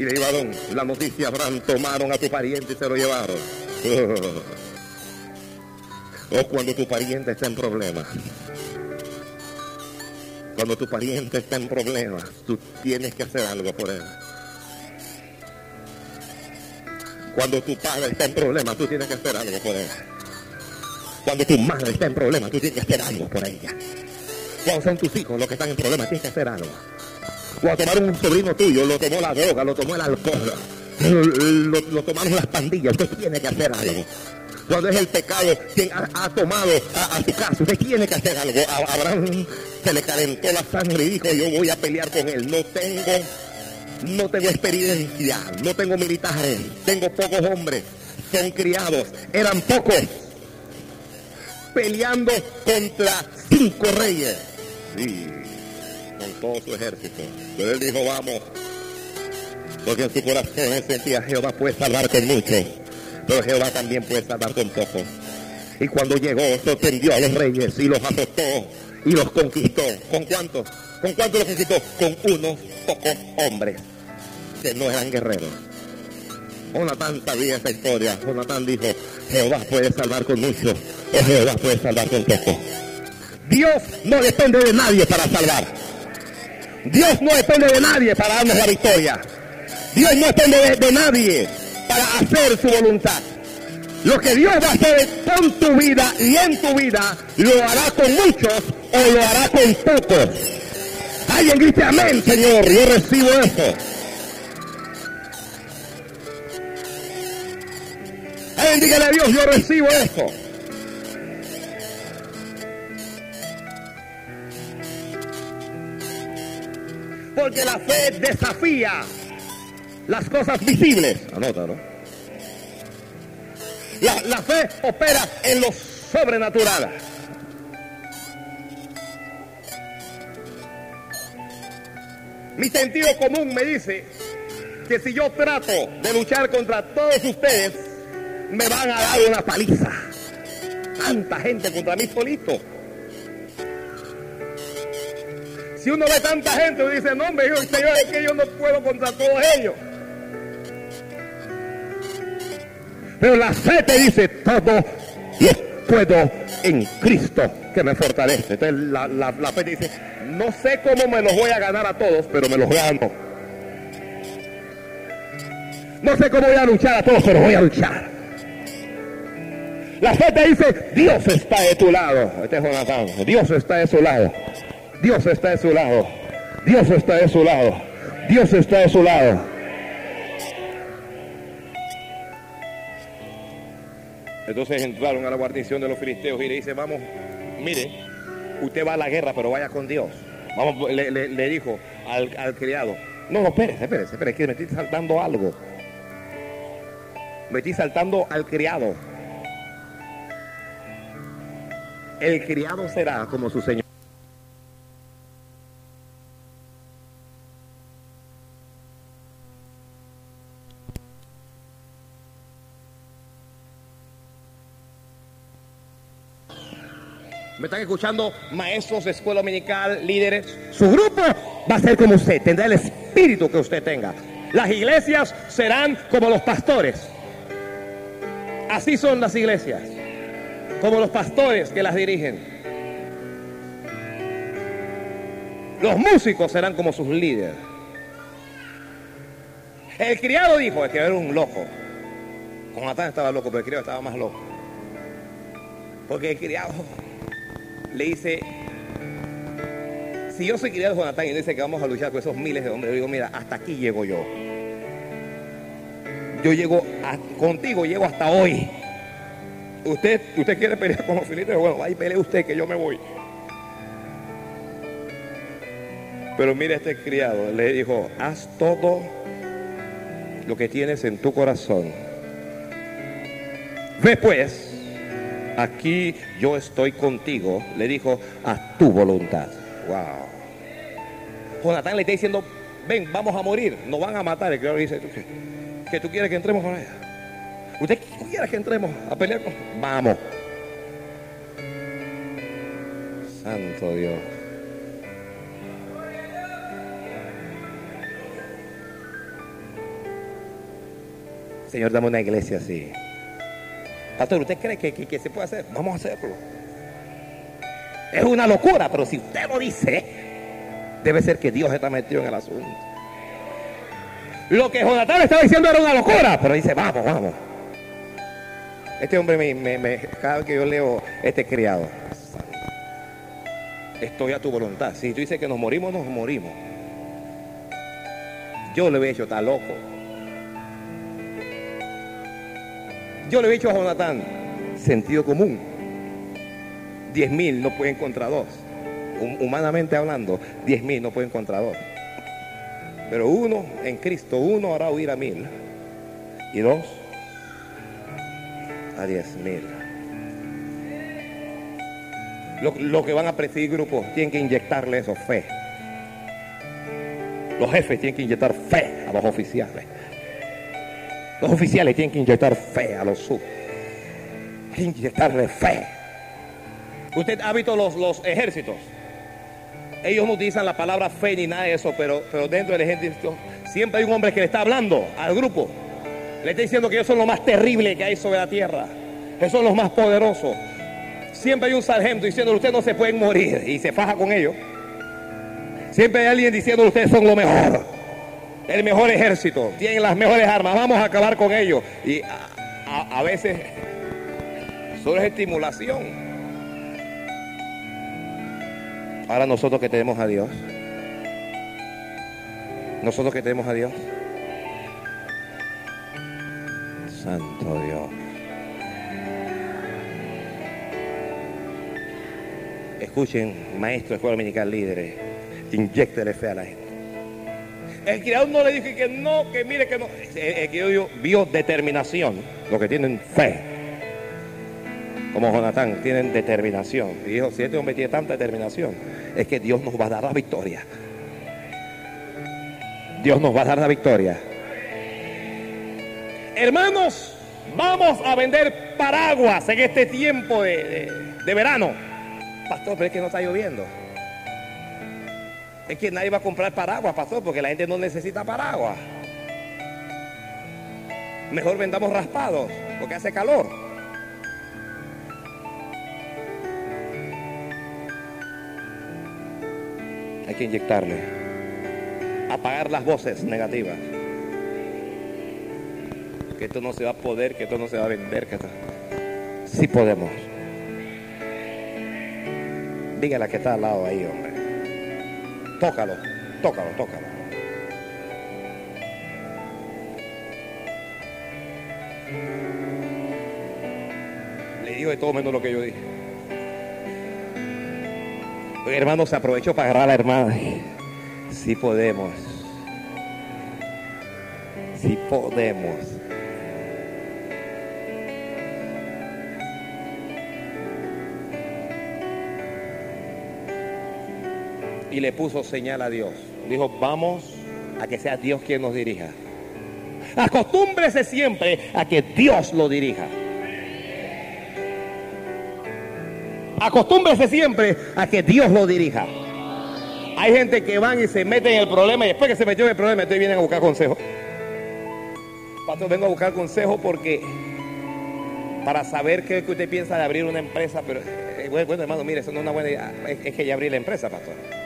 Speaker 1: y le llevaron la noticia, Abraham, tomaron a tu pariente y se lo llevaron. O cuando tu pariente está en problemas. Cuando tu pariente está en problemas, tú tienes que hacer algo por él. Cuando tu padre está en problemas, tú tienes que hacer algo por él. Cuando tu madre está en problemas, tú tienes que hacer algo por ella. Cuando son tus hijos los que están en problemas, tienes que hacer algo. Cuando tomaron un sobrino tuyo, lo tomó la droga, lo tomó el alcohol, lo, tomaron las pandillas, usted tiene que hacer algo. Cuando es el pecado quien ha, tomado a, su casa, usted tiene que hacer algo. A Abraham se le calentó la sangre y dijo, yo voy a pelear con él. No tengo, no tengo experiencia, no tengo militares, tengo pocos hombres, son criados, eran pocos, peleando contra cinco reyes. Sí con todo su ejército. Pero él dijo, vamos, porque en su corazón él sentía, Jehová puede salvar con mucho, pero Jehová también puede salvar con poco. Y cuando llegó, sorprendió a los reyes y los azotó y los conquistó. ¿Con cuántos? ¿Con cuántos los conquistó? Con unos pocos hombres que no eran guerreros. Jonathan sabía esa historia. Jonathan dijo, Jehová puede salvar con mucho, Dios no depende de nadie para salvar. Dios no depende de nadie para darnos la victoria. Dios no depende de, nadie para hacer su voluntad. Lo que Dios va a hacer con tu vida y en tu vida, lo hará con muchos o lo hará con pocos. Alguien grite amén, Señor, yo recibo eso. Alguien dígale a Dios, yo recibo eso. porque la fe desafía las cosas visibles. Anótalo. La, la fe opera en lo sobrenatural. Mi sentido común me dice que si yo trato de luchar contra todos ustedes, me van a dar una paliza. Tanta gente contra mí solito. Si uno ve tanta gente, uno dice, no, hombre, Señor, es que yo no puedo contra todos ellos. Pero la fe te dice, todo lo puedo en Cristo que me fortalece. Entonces la fe te dice, no sé cómo me los voy a ganar a todos, pero me los gano. No sé cómo voy a luchar a todos, pero voy a luchar. La fe te dice, Dios está de tu lado. Este es Jonathan. Dios está de su lado. Dios está de su lado. Dios está de su lado. Dios está de su lado. Entonces entraron a la guarnición de los filisteos y le dice, vamos, mire, usted va a la guerra, pero vaya con Dios. Vamos, le, dijo al, criado, no, no, espérese, espérese, espérese, que me saltando algo. Me estoy saltando al criado. El criado será como su señor. Están escuchando maestros de escuela dominical, líderes? Su grupo va a ser como usted, tendrá el espíritu que usted tenga. Las iglesias serán como los pastores. Así son las iglesias, como los pastores que las dirigen. Los músicos serán como sus líderes. El criado dijo, es que era un loco. Jonatán estaba loco, pero el criado estaba más loco. Porque el criado le dice, si yo soy criado de Jonatán y dice que vamos a luchar con esos miles de hombres, yo digo, mira, hasta aquí llego yo. Yo llego contigo, llego hasta hoy. Usted, usted quiere pelear con los filisteos, bueno, ahí pelee usted que yo me voy. Pero mira este criado, le dijo, haz todo lo que tienes en tu corazón. Ve pues, aquí yo estoy contigo, le dijo, a tu voluntad. Wow. Jonatán le está diciendo, ven, vamos a morir, nos van a matar. El criado dice, ¿tú qué? ¿Que tú quieres que entremos con ella? ¿Usted quiere que entremos a pelear con Vamos. Santo Dios. Señor, dame una iglesia así. Pastor, ¿usted cree que, se puede hacer? Vamos a hacerlo. Es una locura, pero si usted lo dice, debe ser que Dios está metido en el asunto. Lo que Jonatán estaba diciendo era una locura, pero dice, vamos, vamos. Este hombre, me, me- cada vez que yo leo este criado, estoy a tu voluntad. Si tú dices que nos morimos, nos morimos. Yo le había hecho, está loco. Yo le he dicho a Jonatán, sentido común. Diez mil no pueden contra dos. Hum- Humanamente hablando, diez mil no pueden contra dos. Pero uno en Cristo, uno hará huir a mil. Y dos a diez mil. Lo que van a presidir grupos tienen que inyectarle eso, fe. Los jefes tienen que inyectar fe a los oficiales. Los oficiales tienen que inyectar fe a los sub. Tienen que inyectarle fe. Usted ha visto los, los ejércitos. Ellos no utilizan la palabra fe ni nada de eso, pero, pero dentro del ejército siempre hay un hombre que le está hablando al grupo. Le está diciendo que ellos son lo más terrible que hay sobre la tierra. Que son los más poderosos. Siempre hay un sargento diciendo ustedes no se pueden morir y se faja con ellos. Siempre hay alguien diciendo ustedes son lo mejor. El mejor ejército. Tienen las mejores armas. Vamos a acabar con ellos. Y a, veces solo es estimulación. Ahora nosotros que tenemos a Dios. Nosotros que tenemos a Dios. Santo Dios. Escuchen, maestros escuela dominical líderes, inyectele fe a la gente. El criado no le dijo que no, que mire que no. El, criado vio, determinación, los que tienen fe. Como Jonatán, tienen determinación. Y dijo, si este hombre tiene tanta determinación, es que Dios nos va a dar la victoria. Dios nos va a dar la victoria. Hermanos, vamos a vender paraguas en este tiempo de, de verano. Pastor, pero es que no está lloviendo. Es que nadie va a comprar paraguas, pastor, porque la gente no necesita paraguas. Mejor vendamos raspados, porque hace calor. Hay que inyectarle. Apagar las voces negativas. Que esto no se va a poder, que esto no se va a vender, que esto... Sí podemos. Dígale que está al lado ahí, hombre. Tócalo, tócalo, tócalo. Le digo de todo menos lo que yo dije. Hermano, se aprovechó para agarrar a la hermana. Sí podemos. Sí podemos. Y le puso señal a Dios. Dijo, vamos a que sea Dios quien nos dirija. Acostúmbrese siempre a que Dios lo dirija. Acostúmbrese siempre a que Dios lo dirija. Hay gente que van y se mete en el problema y después que se metió en el problema, entonces vienen a buscar consejo. Pastor, vengo a buscar consejo porque para saber qué que usted piensa de abrir una empresa, pero eh, bueno, hermano, mire, eso no es una buena idea. Es, es que ya abrí la empresa, pastor.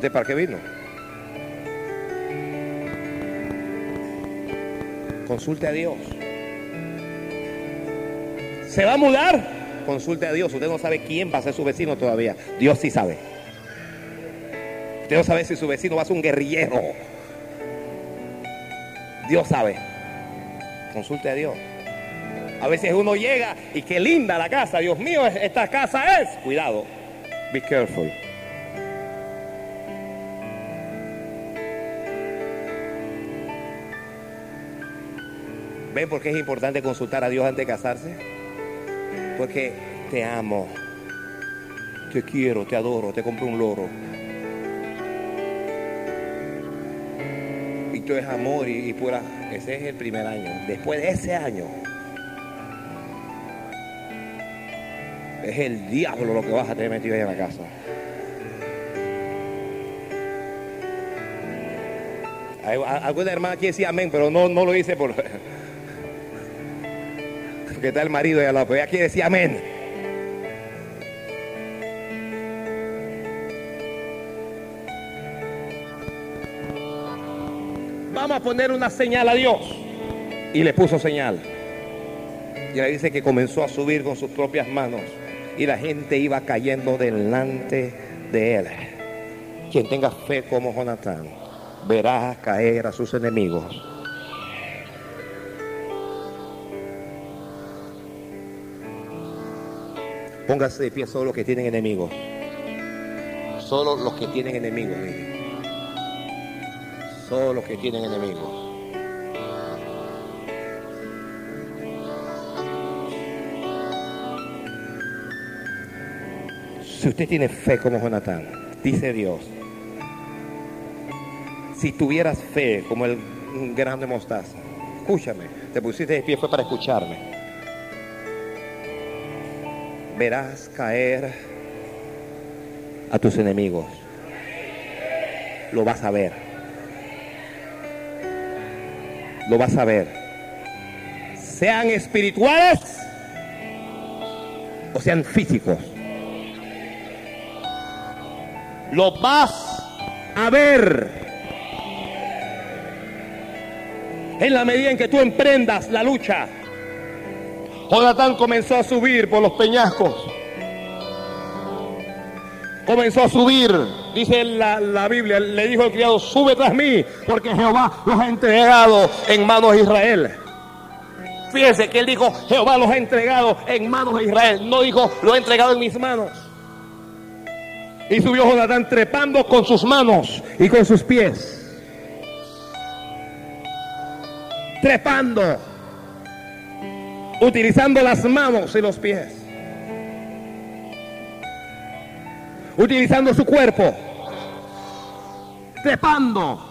Speaker 1: Entonces, ¿para qué vino? Consulte a Dios. ¿Se va a mudar? Consulte a Dios. Usted no sabe quién va a ser su vecino todavía. Dios sí sabe. Usted no sabe si su vecino va a ser un guerrillero. Dios sabe. Consulte a Dios. A veces uno llega y qué linda la casa. Dios mío, esta casa es. Cuidado. Be careful. ¿Ven por qué es importante consultar a Dios antes de casarse? Porque te amo, te quiero, te adoro, te compro un loro. Y tú es amor y, y pura. Ese es el primer año. Después de ese año, es el diablo lo que vas a tener metido ahí en la casa. Alguna hermana aquí decía amén, pero no, no lo hice por. Porque está el marido ahí al lado, pero ella aquí decía amén. Vamos a poner una señal a Dios. Y le puso señal. Y le dice que comenzó a subir con sus propias manos. Y la gente iba cayendo delante de él. Quien tenga fe como Jonatán verá caer a sus enemigos. Póngase de pie solo los que tienen enemigos. Solo los que tienen enemigos. dije. Solo los que tienen enemigos. Si usted tiene fe como Jonatán, dice Dios, si tuvieras fe como el grano de mostaza, escúchame, te pusiste de pie fue para escucharme. Verás caer a tus enemigos. Lo vas a ver. Lo vas a ver. Sean espirituales o sean físicos. Lo vas a ver. En la medida en que tú emprendas la lucha. Jonatán comenzó a subir por los peñascos. Comenzó a subir, dice la, la Biblia, le dijo al criado, sube tras mí, porque Jehová los ha entregado en manos de Israel. Fíjense que él dijo, Jehová los ha entregado en manos de Israel. No dijo, lo ha entregado en mis manos. Y subió Jonatán trepando con sus manos y con sus pies. Trepando. Utilizando las manos y los pies. Utilizando su cuerpo. Trepando.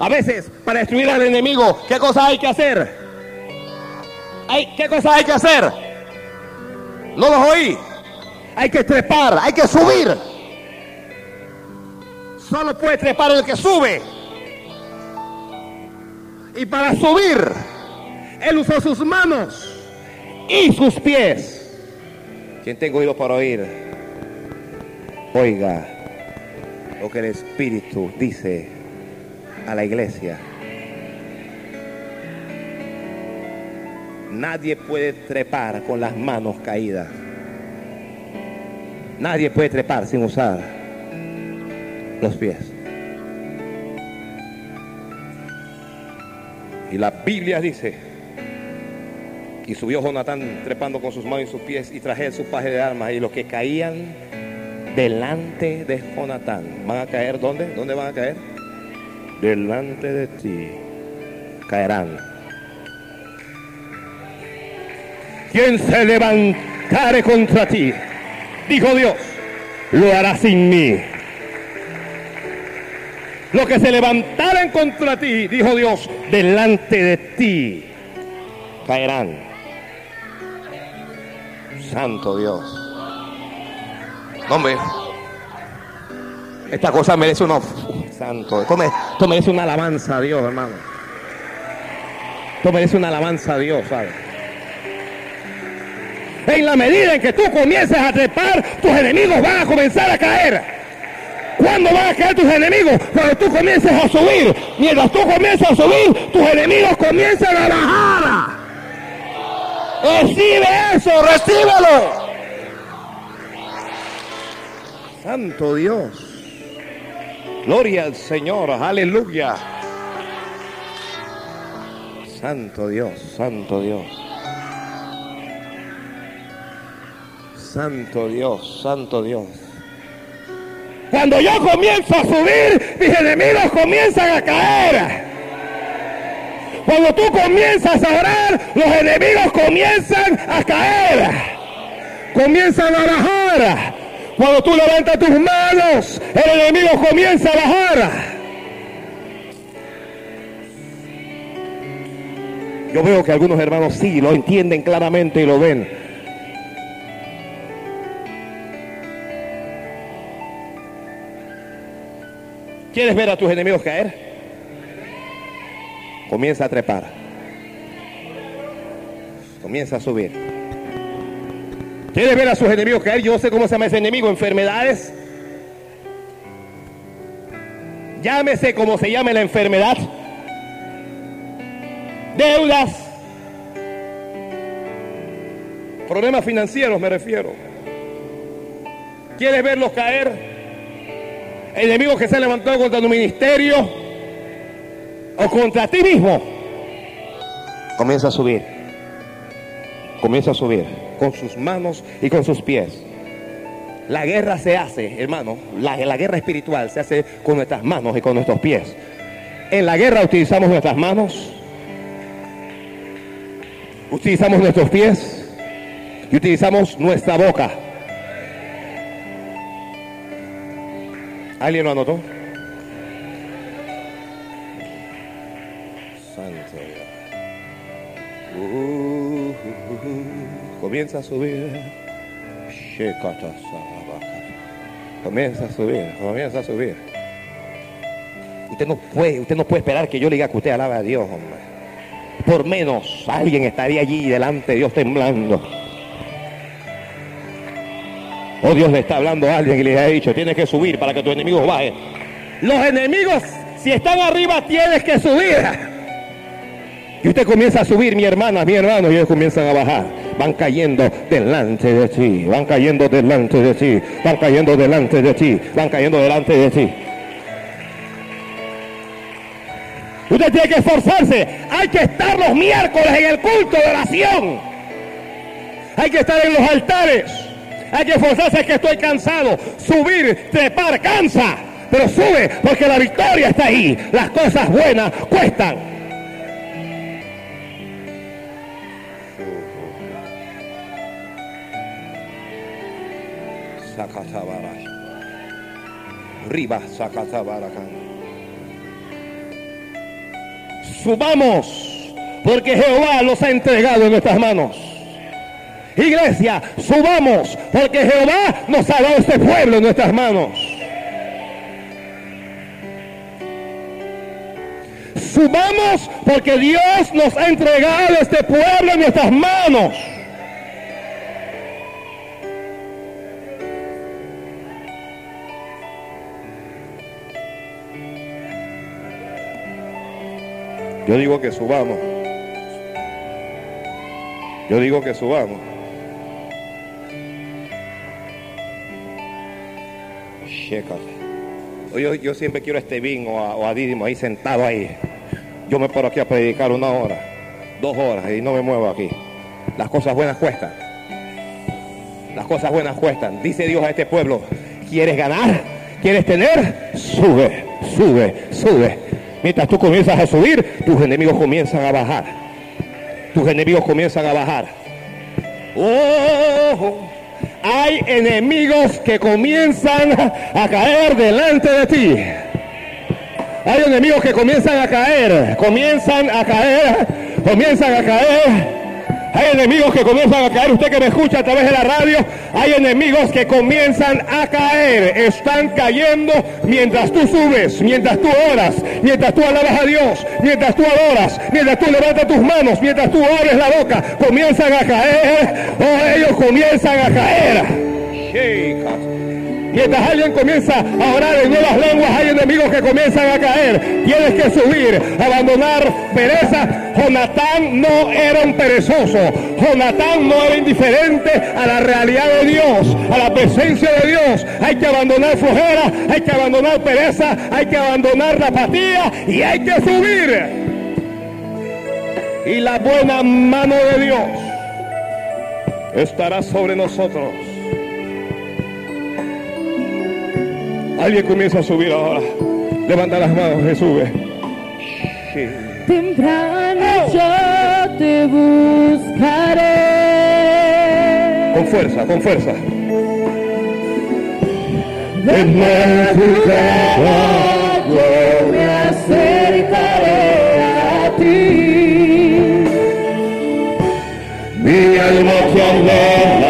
Speaker 1: A veces, para destruir al enemigo, ¿qué cosa hay que hacer? ¿Hay, ¿Qué cosa hay que hacer? No los oí. Hay que trepar, hay que subir. Solo puede trepar el que sube. Y para subir, él usó sus manos y sus pies. Quien tengo oído para oír, oiga lo que el Espíritu dice a la iglesia. Nadie puede trepar con las manos caídas. Nadie puede trepar sin usar los pies. Y la Biblia dice, y subió Jonatán trepando con sus manos y sus pies y traje su paje de armas y los que caían delante de Jonatán, ¿van a caer dónde? ¿Dónde van a caer? Delante de ti caerán. ¿Quién se levantare contra ti? Dijo Dios, lo hará sin mí. Lo que se levantaren contra ti, dijo Dios, delante de ti caerán. Santo Dios. Hombre, esta cosa merece uno. Santo, esto, me- esto merece una alabanza a Dios, hermano. Esto merece una alabanza a Dios, ¿sabes? En la medida en que tú comiences a trepar, tus enemigos van a comenzar a caer. ¿Cuándo van a caer tus enemigos? Cuando tú comiences a subir. Mientras tú comienzas a subir, tus enemigos comienzan a bajar. Recibe eso, recíbelo. Santo Dios. Gloria al Señor, aleluya. Santo Dios, santo Dios. Santo Dios, santo Dios. Cuando yo comienzo a subir, mis enemigos comienzan a caer. Cuando tú comienzas a orar, los enemigos comienzan a caer. Comienzan a bajar. Cuando tú levantas tus manos, el enemigo comienza a bajar. Yo veo que algunos hermanos sí lo entienden claramente y lo ven. ¿Quieres ver a tus enemigos caer? Comienza a trepar. Comienza a subir. ¿Quieres ver a sus enemigos caer? Yo sé cómo se llama ese enemigo. Enfermedades. Llámese como se llame la enfermedad. Deudas. Problemas financieros me refiero. ¿Quieres verlos caer? Enemigos que se han levantado contra tu ministerio o contra ti mismo. Comienza a subir. Comienza a subir con sus manos y con sus pies. La guerra se hace, hermano, la, la guerra espiritual se hace con nuestras manos y con nuestros pies. En la guerra utilizamos nuestras manos, utilizamos nuestros pies y utilizamos nuestra boca. ¿Alguien lo anotó? Comienza a subir. Comienza a subir, comienza a subir. Usted no puede, usted no puede esperar que yo le diga que usted alabe a Dios, hombre. Por menos alguien estaría allí delante de Dios temblando. O Dios le está hablando a alguien y le ha dicho, tienes que subir para que tus enemigos bajen. Los enemigos, si están arriba, tienes que subir. Y usted comienza a subir, mi hermana, mi hermano, y ellos comienzan a bajar. Van cayendo delante de ti, van cayendo delante de ti, van cayendo delante de ti, van cayendo delante de ti. Usted tiene que esforzarse. Hay que estar los miércoles en el culto de oración. Hay que estar en los altares. Hay que esforzarse, es que estoy cansado. Subir, trepar, cansa. Pero sube porque la victoria está ahí. Las cosas buenas cuestan. Sacatabarash. Riba. Subamos, porque Jehová los ha entregado en nuestras manos. Iglesia, subamos, porque Jehová nos ha dado este pueblo en nuestras manos. Subamos, porque Dios nos ha entregado este pueblo en nuestras manos. Yo digo que subamos. Yo digo que subamos. Yo, yo siempre quiero a Estevín o a, o a Didimo ahí sentado ahí. Yo me paro aquí a predicar una hora, dos horas y no me muevo aquí. Las cosas buenas cuestan. Las cosas buenas cuestan. Dice Dios a este pueblo, ¿quieres ganar? ¿Quieres tener? Sube, sube, sube. Mientras tú comienzas a subir, tus enemigos comienzan a bajar. Tus enemigos comienzan a bajar. Oh, hay enemigos que comienzan a caer delante de ti. Hay enemigos que comienzan a caer, comienzan a caer, comienzan a caer. Hay enemigos que comienzan a caer. Usted que me escucha a través de la radio, hay enemigos que comienzan a caer. Están cayendo mientras tú subes, mientras tú oras, mientras tú alabas a Dios, mientras tú adoras, mientras tú levantas tus manos, mientras tú abres la boca. Comienzan a caer. Oh, ellos comienzan a caer. Mientras alguien comienza a orar en nuevas lenguas, hay enemigos que comienzan a caer. Tienes que subir, abandonar pereza. Jonatán no era un perezoso. Jonatán no era indiferente a la realidad de Dios, a la presencia de Dios. Hay que abandonar flojera, hay que abandonar pereza, hay que abandonar la apatía y hay que subir. Y la buena mano de Dios estará sobre nosotros. Alguien comienza a subir ahora. Levanta las manos sube.
Speaker 2: Temprano yo te buscaré.
Speaker 1: Con fuerza, con fuerza.
Speaker 2: Yo me acercaré a ti.
Speaker 1: Mi alma te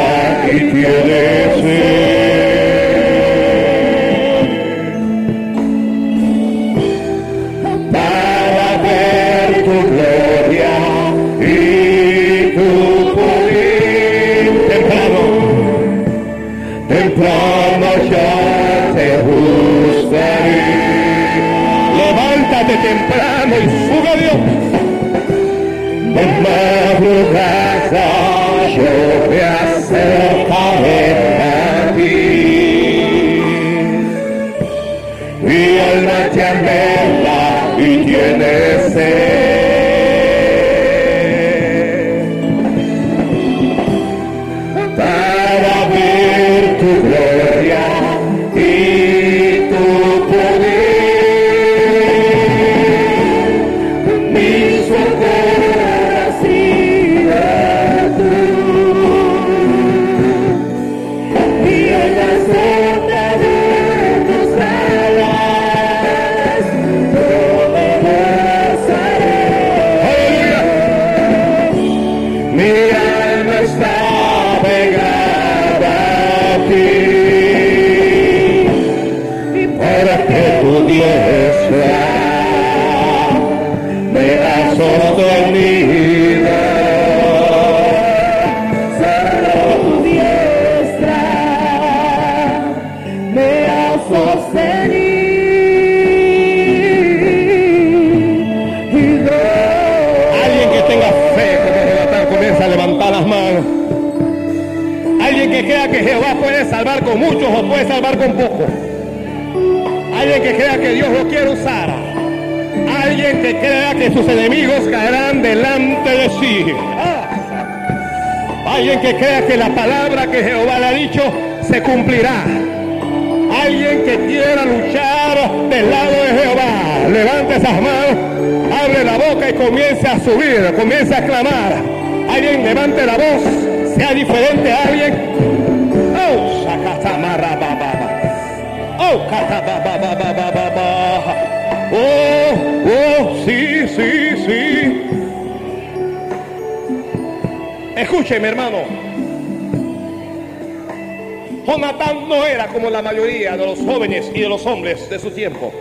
Speaker 1: hombres de su tiempo.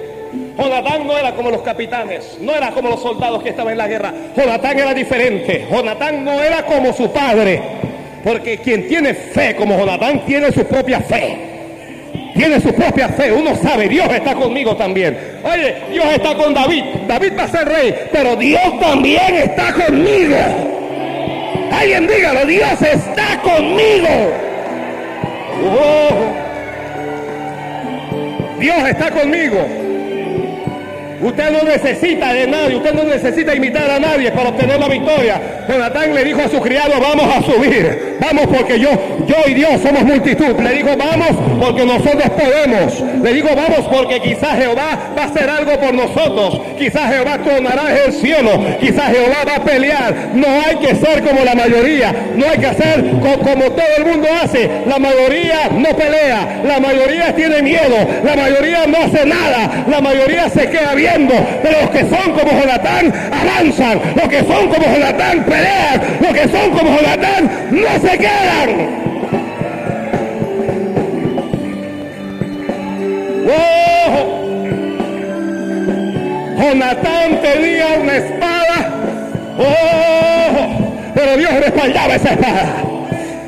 Speaker 1: Jonatán no era como los capitanes, no era como los soldados que estaban en la guerra. Jonatán era diferente. Jonatán no era como su padre. Porque quien tiene fe como Jonatán tiene su propia fe. Tiene su propia fe. Uno sabe, Dios está conmigo también. Oye, Dios está con David. David va a ser rey, pero Dios también está conmigo. Alguien dígalo, Dios está conmigo. Oh. Dios está conmigo. Usted no necesita de nadie, usted no necesita imitar a nadie para obtener la victoria. Jonatán le dijo a su criado, vamos a subir, vamos porque yo, yo y Dios somos multitud. Le dijo, vamos porque nosotros podemos. Le digo, vamos porque quizás Jehová va a hacer algo por nosotros. Quizás Jehová tornará el cielo, quizás Jehová va a pelear. No hay que ser como la mayoría, no hay que hacer co- como todo el mundo hace. La mayoría no pelea, la mayoría tiene miedo, la mayoría no hace nada, la mayoría se queda viendo. Pero los que son como Jonatán avanzan, los que son como Jonatán pelean, los que son como Jonatán no se quedan. Jonatán tenía una espada. ¡Oh! Pero Dios respaldaba esa espada.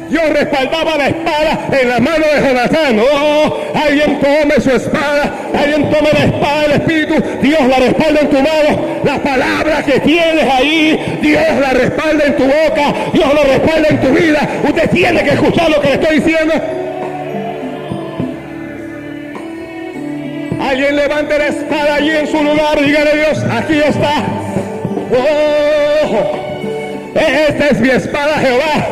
Speaker 1: Dios respaldaba la espada en la mano de Jonatán. Oh, alguien tome su espada, alguien tome la espada del Espíritu. Dios la respalda en tu mano. La palabra que tienes ahí, Dios la respalda en tu boca. Dios la respalda en tu vida. Usted tiene que escuchar lo que le estoy diciendo. Alguien levante la espada allí en su lugar. Dígale Dios, aquí está. Oh, esta es mi espada, Jehová.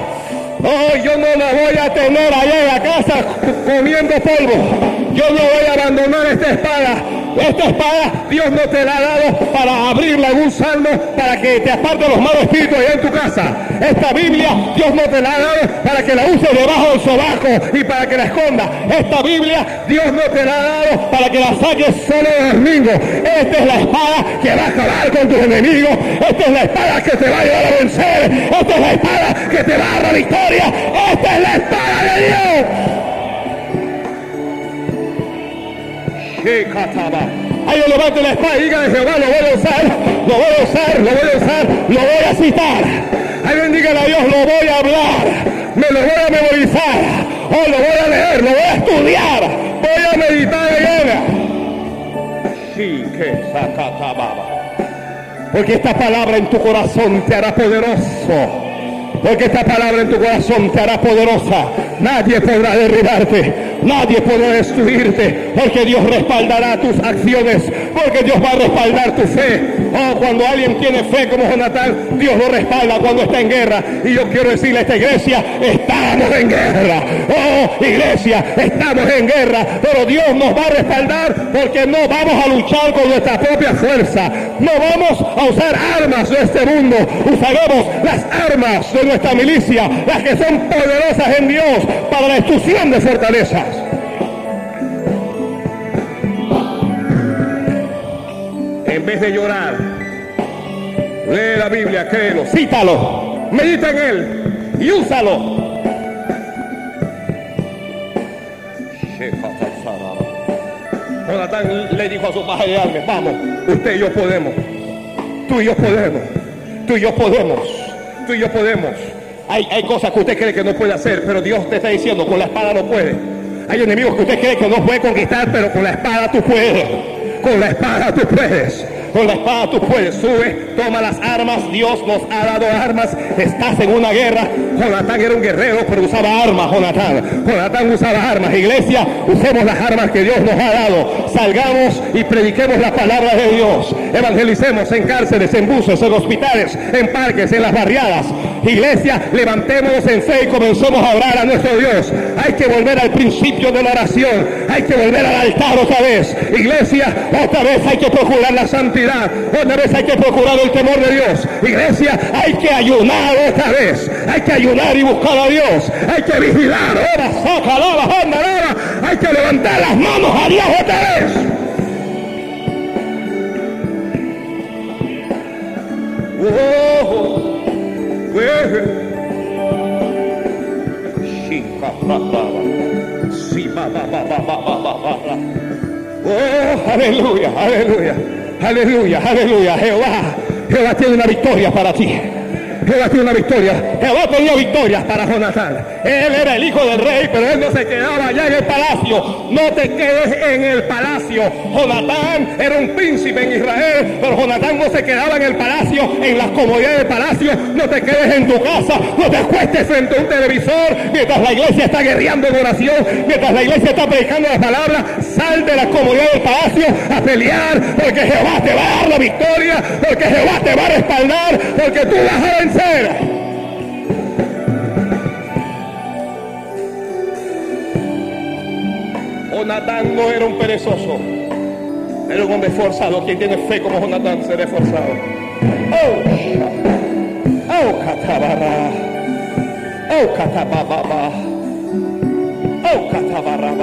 Speaker 1: Oh, yo no la voy a tener allá en la casa comiendo polvo. Yo no voy a abandonar esta espada. Esta espada Dios no te la ha dado para abrirla en un salmo para que te aparte los malos espíritus allá en tu casa. Esta Biblia Dios no te la ha dado para que la uses debajo del sobaco y para que la esconda. Esta Biblia Dios no te la ha dado para que la saques solo de domingo. Esta es la espada que va a acabar con tus enemigos. Esta es la espada que te va a ayudar a vencer. Esta es la espada que te va a dar la victoria. Esta es la espada de Dios. Ahí levante la espada y dígale Jehová, lo voy a usar, lo voy a usar, lo voy a usar, lo voy a citar. Ahí bendiga a Dios, lo voy a hablar, me lo voy a memorizar, o lo voy a leer, lo voy a estudiar, voy a meditar en ella. Sí, que. Porque esta palabra en tu corazón te hará poderoso. Porque esta palabra en tu corazón te hará poderosa. Nadie podrá derribarte. Nadie podrá destruirte. Porque Dios respaldará tus acciones. Porque Dios va a respaldar tu fe. Oh, cuando alguien tiene fe como Jonatán, Dios lo respalda cuando está en guerra. Y yo quiero decirle a esta iglesia, estamos en guerra. Oh, iglesia, estamos en guerra. Pero Dios nos va a respaldar porque no vamos a luchar con nuestra propia fuerza. No vamos a usar armas de este mundo. Usaremos las armas de nuestra milicia, las que son poderosas en Dios para la destrucción de fortalezas. De llorar, lee la Biblia, créelo, cítalo, medita en él y úsalo. Jonatán le dijo a su paje de armas, vamos, usted y yo podemos, tú y yo podemos, tú y yo podemos, tú y yo podemos. Hay, hay cosas que usted cree que no puede hacer, pero Dios te está diciendo, con la espada no puede. Hay enemigos que usted cree que no puede conquistar, pero con la espada tú puedes. Con la espada tú puedes. Con la espada tú puedes. Sube, toma las armas. Dios nos ha dado armas. Estás en una guerra. Jonatán era un guerrero, pero usaba armas, Jonatán. Jonatán usaba armas. Iglesia, usemos las armas que Dios nos ha dado. Salgamos y prediquemos la palabra de Dios. Evangelicemos en cárceles, en buses, en hospitales, en parques, en las barriadas. Iglesia, levantémonos en fe y comencemos a orar a nuestro Dios. Hay que volver al principio de la oración. Hay que volver al altar otra vez. Iglesia, otra vez hay que procurar la santidad. Otra vez hay que procurar el temor de Dios. Iglesia, hay que ayunar otra vez. Hay que ayunar y buscar a Dios. Hay que vigilar. Ora. Hay que levantar las manos a Dios otra vez. Oh, Oh, aleluya, aleluya, aleluya, aleluya. Jehová, Jehová tiene una victoria para ti. Jehová tiene una victoria. Jehová tenía victorias para Jonatán. Él era el hijo del rey, pero él no se quedaba allá en el palacio. No te quedes en el palacio. Jonatán era un príncipe en Israel, pero Jonatán no se quedaba en el palacio, en las comodidades del palacio. No te quedes en tu casa, no te acuestes frente a un televisor mientras la iglesia está guerreando en oración, mientras la iglesia está predicando la palabra. Sal de la comodidad del palacio a pelear, porque Jehová te va a dar la victoria, porque Jehová te va a respaldar, porque tú vas a vencer. Jonatán no era un perezoso, era un hombre forzado. Quien tiene fe como Jonatán será esforzado. Oh, oh, catabarra. Oh, catabababa. Oh, catabarra.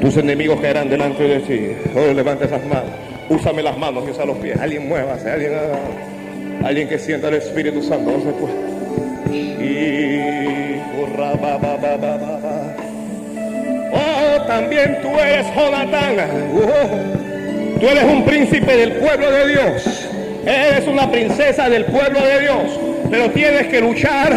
Speaker 1: Tus enemigos caerán delante de ti. Oh, levanta esas manos. Úsame las manos y usa los pies. Alguien muévase, alguien Alguien que sienta el Espíritu Santo. No. Oh, también tú eres Jonatán. Oh, tú eres un príncipe del pueblo de Dios. Eres una princesa del pueblo de Dios. Pero tienes que luchar.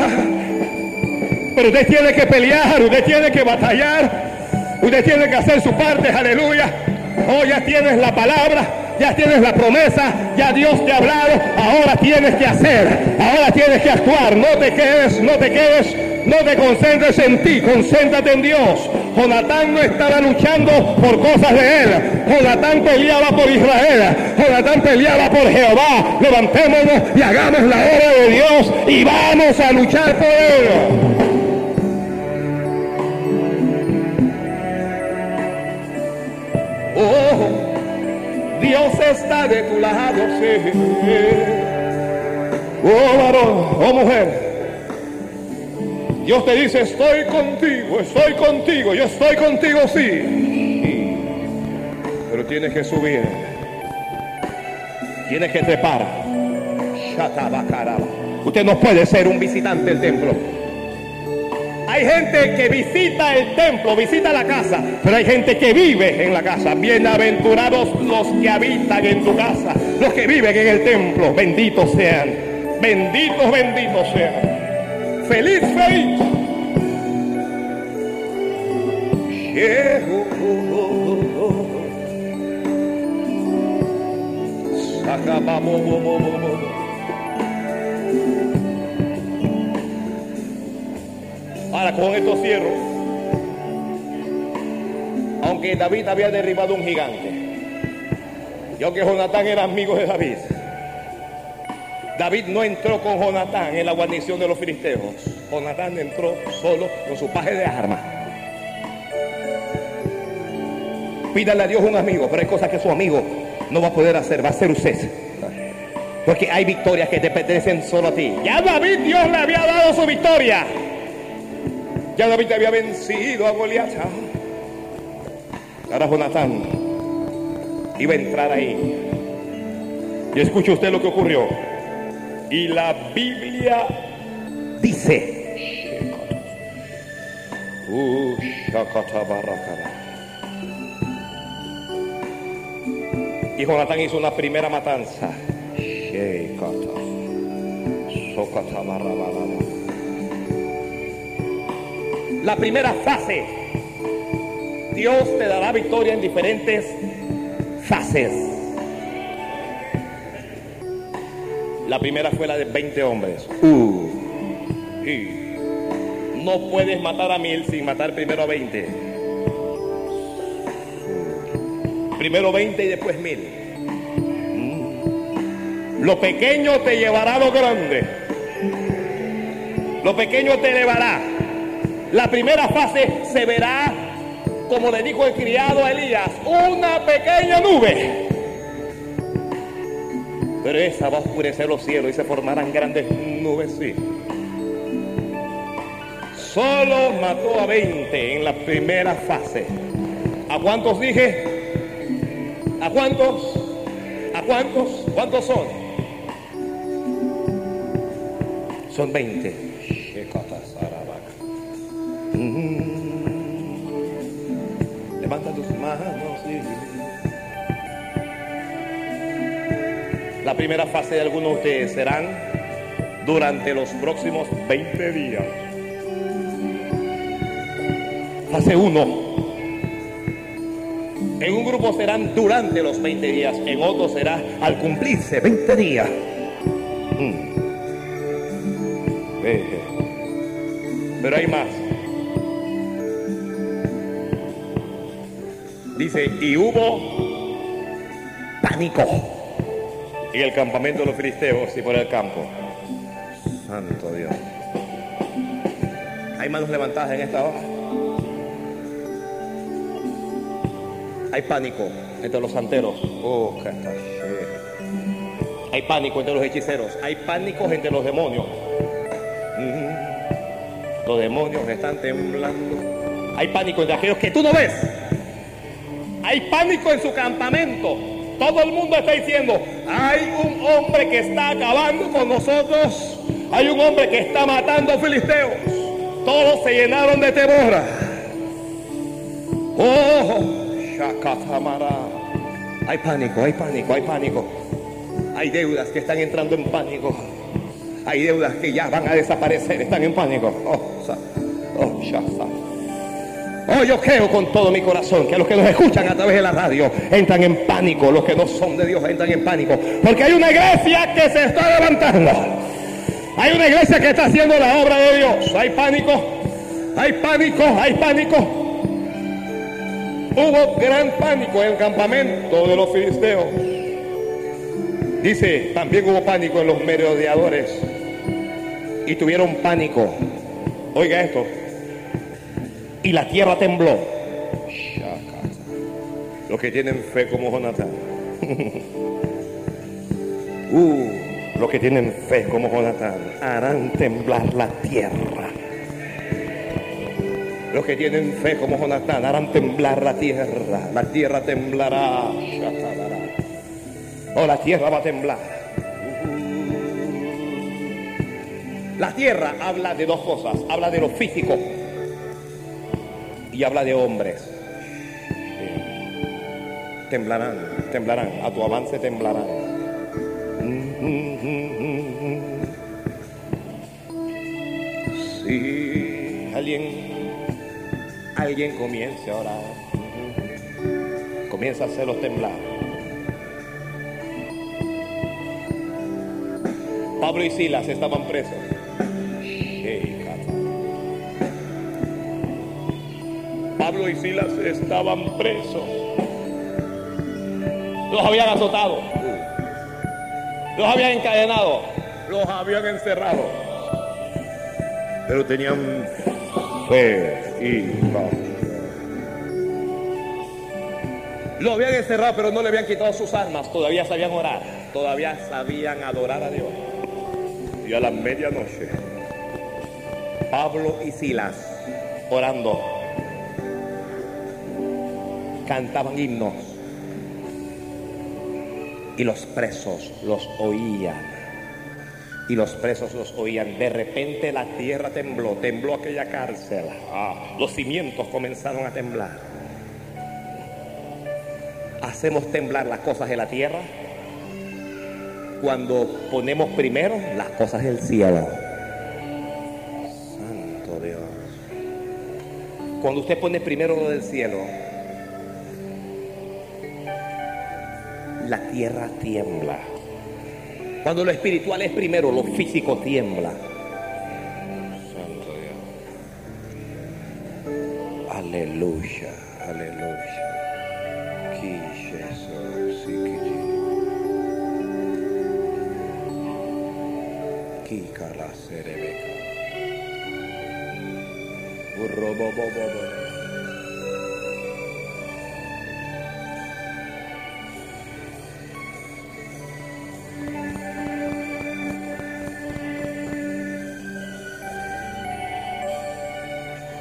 Speaker 1: Pero usted tiene que pelear. Usted tiene que batallar. Usted tiene que hacer su parte. Aleluya. Oh, ya tienes la palabra. Ya tienes la promesa, ya Dios te ha hablado, ahora tienes que hacer, ahora tienes que actuar, no te quedes, no te quedes, no te concentres en ti, concéntrate en Dios. Jonatán no estaba luchando por cosas de él, Jonatán peleaba por Israel, Jonatán peleaba por Jehová. Levantémonos y hagamos la obra de Dios y vamos a luchar por él. Está de tu lado, sí. Oh, varón, oh, mujer. Dios te dice, estoy contigo, estoy contigo, yo estoy contigo, sí. Pero tienes que subir. Tienes que trepar. Usted no puede ser un visitante del templo. Hay gente que visita el templo, visita la casa, pero hay gente que vive en la casa. Bienaventurados los que habitan en tu casa, los que viven en el templo. Benditos sean, benditos, benditos sean. Feliz, feliz. Ahora con esto cierro. Aunque David había derribado un gigante, y aunque Jonatán era amigo de David, David no entró con Jonatán en la guarnición de los filisteos. Jonatán entró solo con su paje de armas. Pídale a Dios un amigo, pero hay cosas que su amigo no va a poder hacer, va a ser usted. Porque hay victorias que te pertenecen solo a ti. Ya David Dios le había dado su victoria. Ya David había vencido a Goliat. Ahora Jonatán iba a entrar ahí. Y escuche usted lo que ocurrió. Y la Biblia dice. Y Jonatán hizo una primera matanza. La primera fase. Dios te dará victoria en diferentes fases. La primera fue la de 20 hombres. Uh. Y no puedes matar a mil sin matar primero a 20. Primero 20 y después mil. Lo pequeño te llevará a lo grande. Lo pequeño te elevará. La primera fase se verá, como le dijo el criado a Elías, una pequeña nube. Pero esa va a oscurecer los cielos y se formarán grandes nubes, sí. Solo mató a 20 en la primera fase. ¿A cuántos dije? ¿A cuántos? ¿A cuántos? ¿Cuántos son? Son 20. Levanta tus manos. La primera fase de algunos de ustedes serán durante los próximos 20 días. Fase 1. En un grupo serán durante los 20 días, en otro será al cumplirse 20 días. Mm. Ve. Pero hay más. Dice, y hubo pánico en el campamento de los filisteos y por el campo. Santo Dios. Hay manos levantadas en esta hora. Hay pánico entre los santeros. Oh. Hay pánico entre los hechiceros. Hay pánicos entre los demonios. Mm. Los demonios están temblando. Hay pánico entre aquellos que tú no ves. Hay pánico en su campamento. Todo el mundo está diciendo, hay un hombre que está acabando con nosotros. Hay un hombre que está matando a filisteos. Todos se llenaron de temor. Oh, Shakatamara. Hay pánico, hay pánico, hay pánico. Hay deudas que están entrando en pánico. Hay deudas que ya van a desaparecer, están en pánico. Oh, oh, Oh, yo creo con todo mi corazón que los que nos escuchan a través de la radio entran en pánico, los que no son de Dios entran en pánico, porque hay una iglesia que se está levantando. Hay una iglesia que está haciendo la obra de Dios. Hay pánico, hay pánico, hay pánico. Hubo gran pánico en el campamento de los filisteos. Dice, también hubo pánico en los merodeadores y tuvieron pánico. Oiga esto, y la tierra tembló. Los que tienen fe como Jonatán. uh, los que tienen fe como Jonatán harán temblar la tierra. Los que tienen fe como Jonatán harán temblar la tierra. La tierra temblará. Oh, la tierra va a temblar. La tierra habla de dos cosas. Habla de lo físico y habla de hombres. Temblarán, temblarán, a tu avance temblarán. Sí, alguien, alguien comience a orar. Comienza a hacerlos temblar. Pablo y Silas estaban presos. Pablo y Silas estaban presos. Los habían azotado. Los habían encadenado. Los habían encerrado. Pero tenían fe y Lo habían encerrado, pero no le habían quitado sus armas. Todavía sabían orar. Todavía sabían adorar a Dios. Y a la medianoche, Pablo y Silas orando cantaban himnos y los presos los oían. Y los presos los oían. De repente la tierra tembló, tembló aquella cárcel. Ah, los cimientos comenzaron a temblar. Hacemos temblar las cosas de la tierra cuando ponemos primero las cosas del cielo. Santo Dios. Cuando usted pone primero lo del cielo, la tierra tiembla. Cuando lo espiritual es primero, lo físico tiembla. Santo. Aleluya, aleluya. Ki Jesús, sí,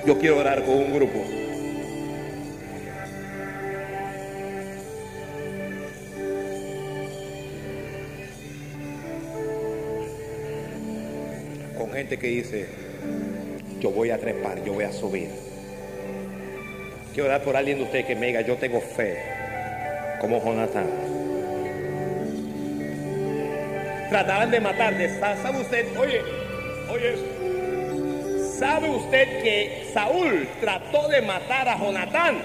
Speaker 1: Yo quiero orar con un grupo. Con gente que dice, yo voy a trepar, yo voy a subir. Quiero orar por alguien de ustedes que me diga, yo tengo fe, como Jonatán. Tratarán de matarte. Sa- ¿Sabe usted? Oye, oye, ¿sabe usted que Saúl trató de matar a Jonatán,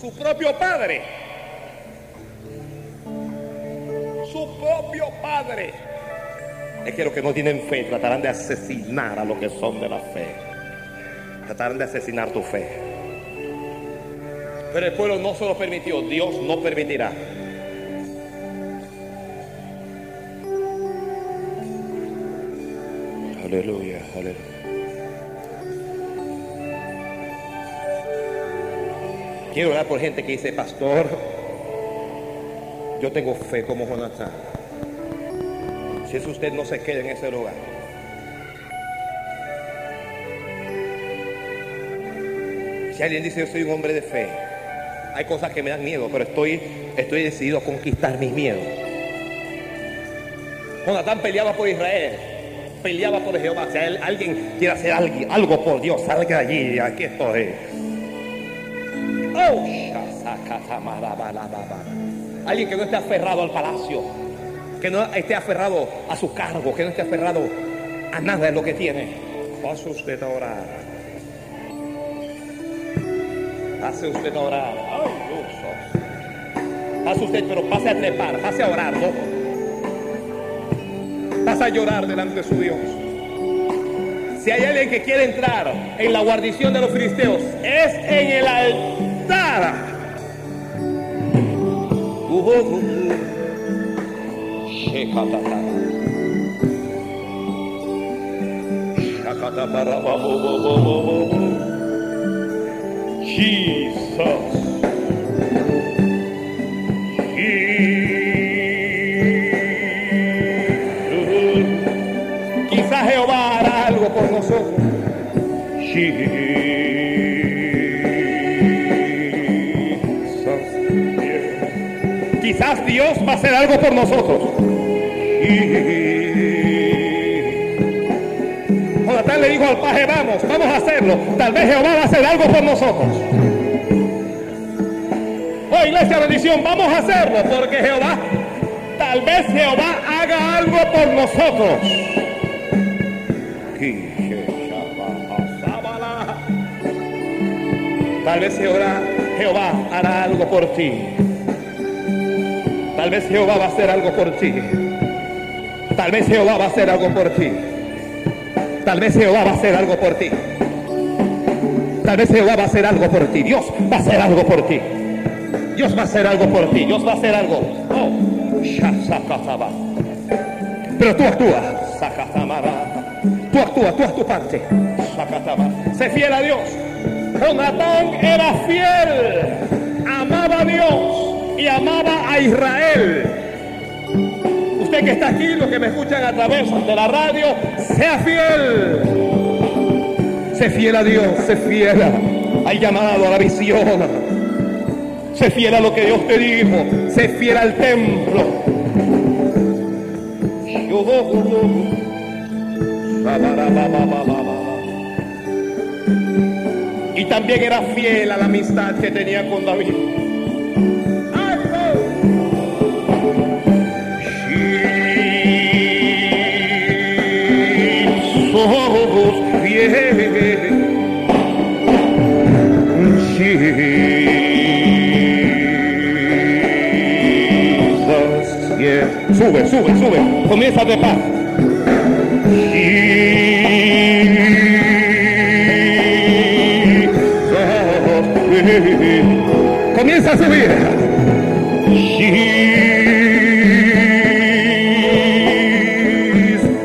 Speaker 1: su propio padre? Su propio padre. Es que los que no tienen fe tratarán de asesinar a los que son de la fe. Tratarán de asesinar tu fe. Pero el pueblo no se lo permitió, Dios no permitirá. Aleluya, aleluya. Quiero orar por gente que dice, pastor, yo tengo fe como Jonathan. Si es usted, no se quede en ese lugar. Si alguien dice, yo soy un hombre de fe, hay cosas que me dan miedo, pero estoy, estoy decidido a conquistar mis miedos. Jonatán peleaba por Israel, peleaba por Jehová. Si alguien quiere hacer algo por Dios, salga de allí, aquí estoy. Alguien que no esté aferrado al palacio, que no esté aferrado a su cargo, que no esté aferrado a nada de lo que tiene. Pase usted a orar. Pase usted a orar. Pase usted, pero pase a trepar, pase a orar, ¿no? Pase a llorar delante de su Dios. Si hay alguien que quiere entrar en la guarnición de los filisteos, es en el altar. Uh, uh, uh. Shekatata. Shakatabarabababababa. Jesus. Jesus. Hacer algo por nosotros. Jonatán le dijo al paje, vamos, vamos a hacerlo. Tal vez Jehová va a hacer algo por nosotros. Oh, iglesia bendición, vamos a hacerlo porque Jehová, tal vez Jehová haga algo por nosotros. Tal vez Jehová, Jehová hará algo por ti. Tal vez Jehová va a hacer algo por ti. Tal vez Jehová va a hacer algo por ti. Tal vez Jehová va a hacer algo por ti. Tal vez Jehová va a hacer algo por ti. Dios va a hacer algo por ti. Dios va a hacer algo por ti. Dios va a hacer algo. Oh. Pero tú actúa. Sakatamara. Tú actúa, tú haz tu parte. Sé fiel a Dios. Jonatán era fiel. Amaba a Dios y amaba a Israel. Usted que está aquí, los que me escuchan a través de la radio, sea fiel. Sé fiel a Dios, sé fiel al llamado, a la visión. Sé fiel a lo que Dios te dijo. Sé fiel al templo. Y también era fiel a la amistad que tenía con David. Jesus, yeah. Sube, sube, sube. Comienza a trepar. Jesus. Comienza a subir. Jesus.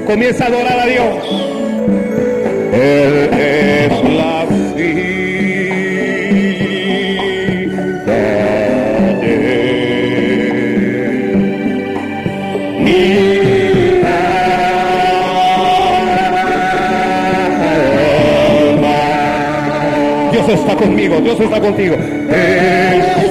Speaker 1: Comienza a adorar. Él es la vida de mi alma. Dios está conmigo, Dios está contigo. Espíritu.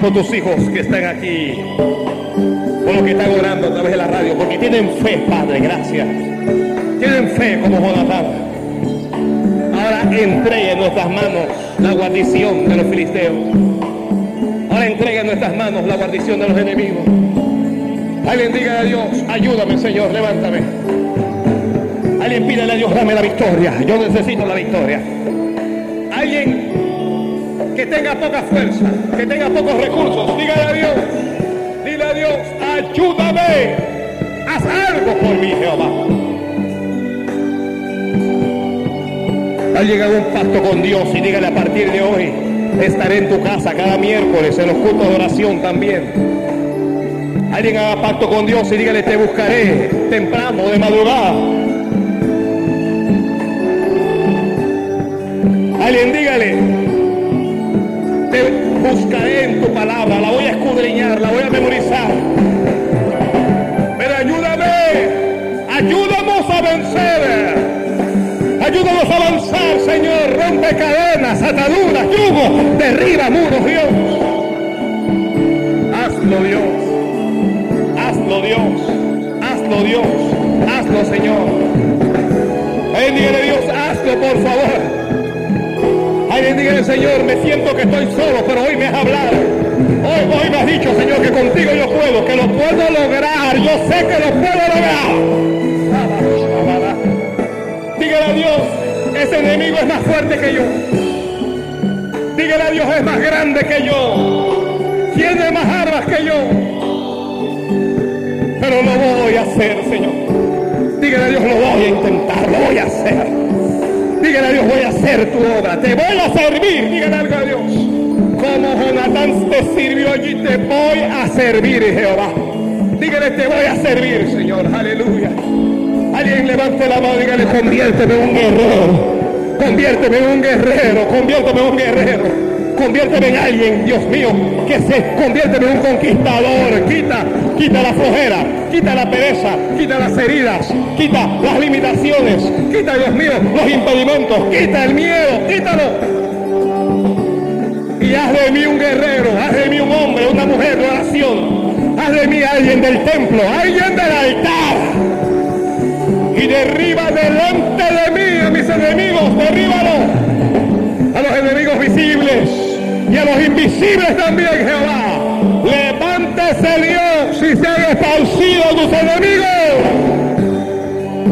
Speaker 1: Por tus hijos que están aquí, por los que están orando a través de la radio, porque tienen fe, Padre, gracias. Tienen fe como Jonatán. Ahora entregue en nuestras manos la guarnición de los filisteos. Ahora entregue en nuestras manos la guarnición de los enemigos. Alguien diga a Dios, ayúdame Señor, levántame. Alguien pídele a Dios, dame la victoria. Yo necesito la victoria. Alguien que tenga poca fuerza, pocos recursos, dígale a Dios, dile a Dios, ayúdame. Haz algo por mí, Jehová. Alguien haga un pacto con Dios y dígale a partir de hoy, estaré en tu casa cada miércoles, en los cultos de oración también. Alguien haga pacto con Dios y dígale, te buscaré temprano, de madrugada. Alguien dígale, te buscaré palabra, la voy a escudriñar, la voy a memorizar. Pero ayúdame, ayúdanos a vencer. Ayúdanos a avanzar, Señor. Rompe cadenas, ataduras, yugos, derriba muros, Dios. Hazlo, Dios. Hazlo, Dios. Hazlo, Dios. Hazlo, Señor. Ay, dígale, Dios, hazlo, por favor. Alguien dígale, Señor, me siento que estoy solo, pero hoy me has hablado. Hoy, hoy me has dicho, Señor, que contigo yo puedo, que lo puedo lograr. Yo sé que lo puedo lograr. Dígale a Dios, ese enemigo es más fuerte que yo. Dígale a Dios, es más grande que yo. Tiene más armas que yo. Pero lo voy a hacer, Señor. Dígale a Dios, lo voy a intentar, lo voy a hacer. Dígale a Dios, voy a hacer tu obra, te voy a servir. Dígale algo a Dios. Como Jonatán te sirvió allí, te voy a servir, Jehová. Dígale, te voy a servir, Señor. Aleluya. Alguien levante la mano y dígale, conviérteme en un guerrero. Conviérteme en un guerrero, conviérteme en un guerrero. Conviérteme en alguien, Dios mío, que se convierte en un conquistador. Quita, quita la flojera, quita la pereza, quita las heridas, quita las limitaciones, quita, Dios mío, los impedimentos, quita el miedo, quítalo. Y haz de mí un guerrero, haz de mí un hombre, una mujer de oración. Haz de mí alguien del templo, alguien del altar. Y derriba delante de mí a mis enemigos, derríbalo. A los enemigos visibles y a los invisibles también, Jehová. Levántese Dios y sean esparcidos tus enemigos.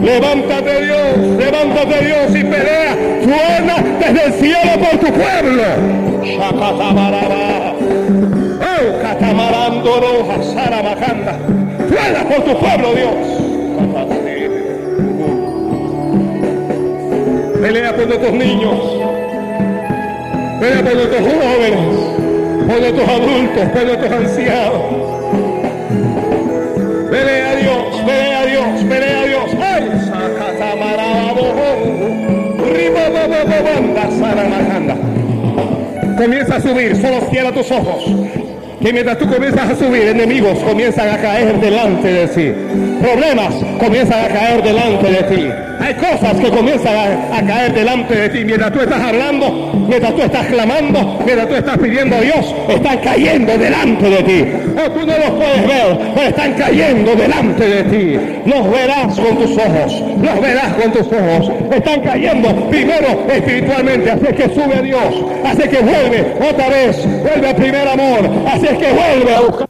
Speaker 1: Levántate Dios, levántate Dios y pelea. Suena desde el cielo por tu pueblo. Oh, catamarandoro, hasarabajanda. Suena por tu pueblo, Dios. Pelea por nuestros niños. Pelea por nuestros jóvenes. Por nuestros adultos, por nuestros ancianos. Comienza a subir, solo cierra tus ojos. Que mientras tú comienzas a subir, enemigos comienzan a caer delante de ti. Problemas comienzan a caer delante de ti. Hay cosas que comienzan a, caer delante de ti. Mientras tú estás hablando, mientras tú estás clamando, mientras tú estás pidiendo a Dios, están cayendo delante de ti. O tú no los puedes ver, pero están cayendo delante de ti. Los verás con tus ojos, los verás con tus ojos. Están cayendo primero espiritualmente. Así es que sube a Dios, así es que vuelve otra vez, vuelve al primer amor. Así es que vuelve a buscar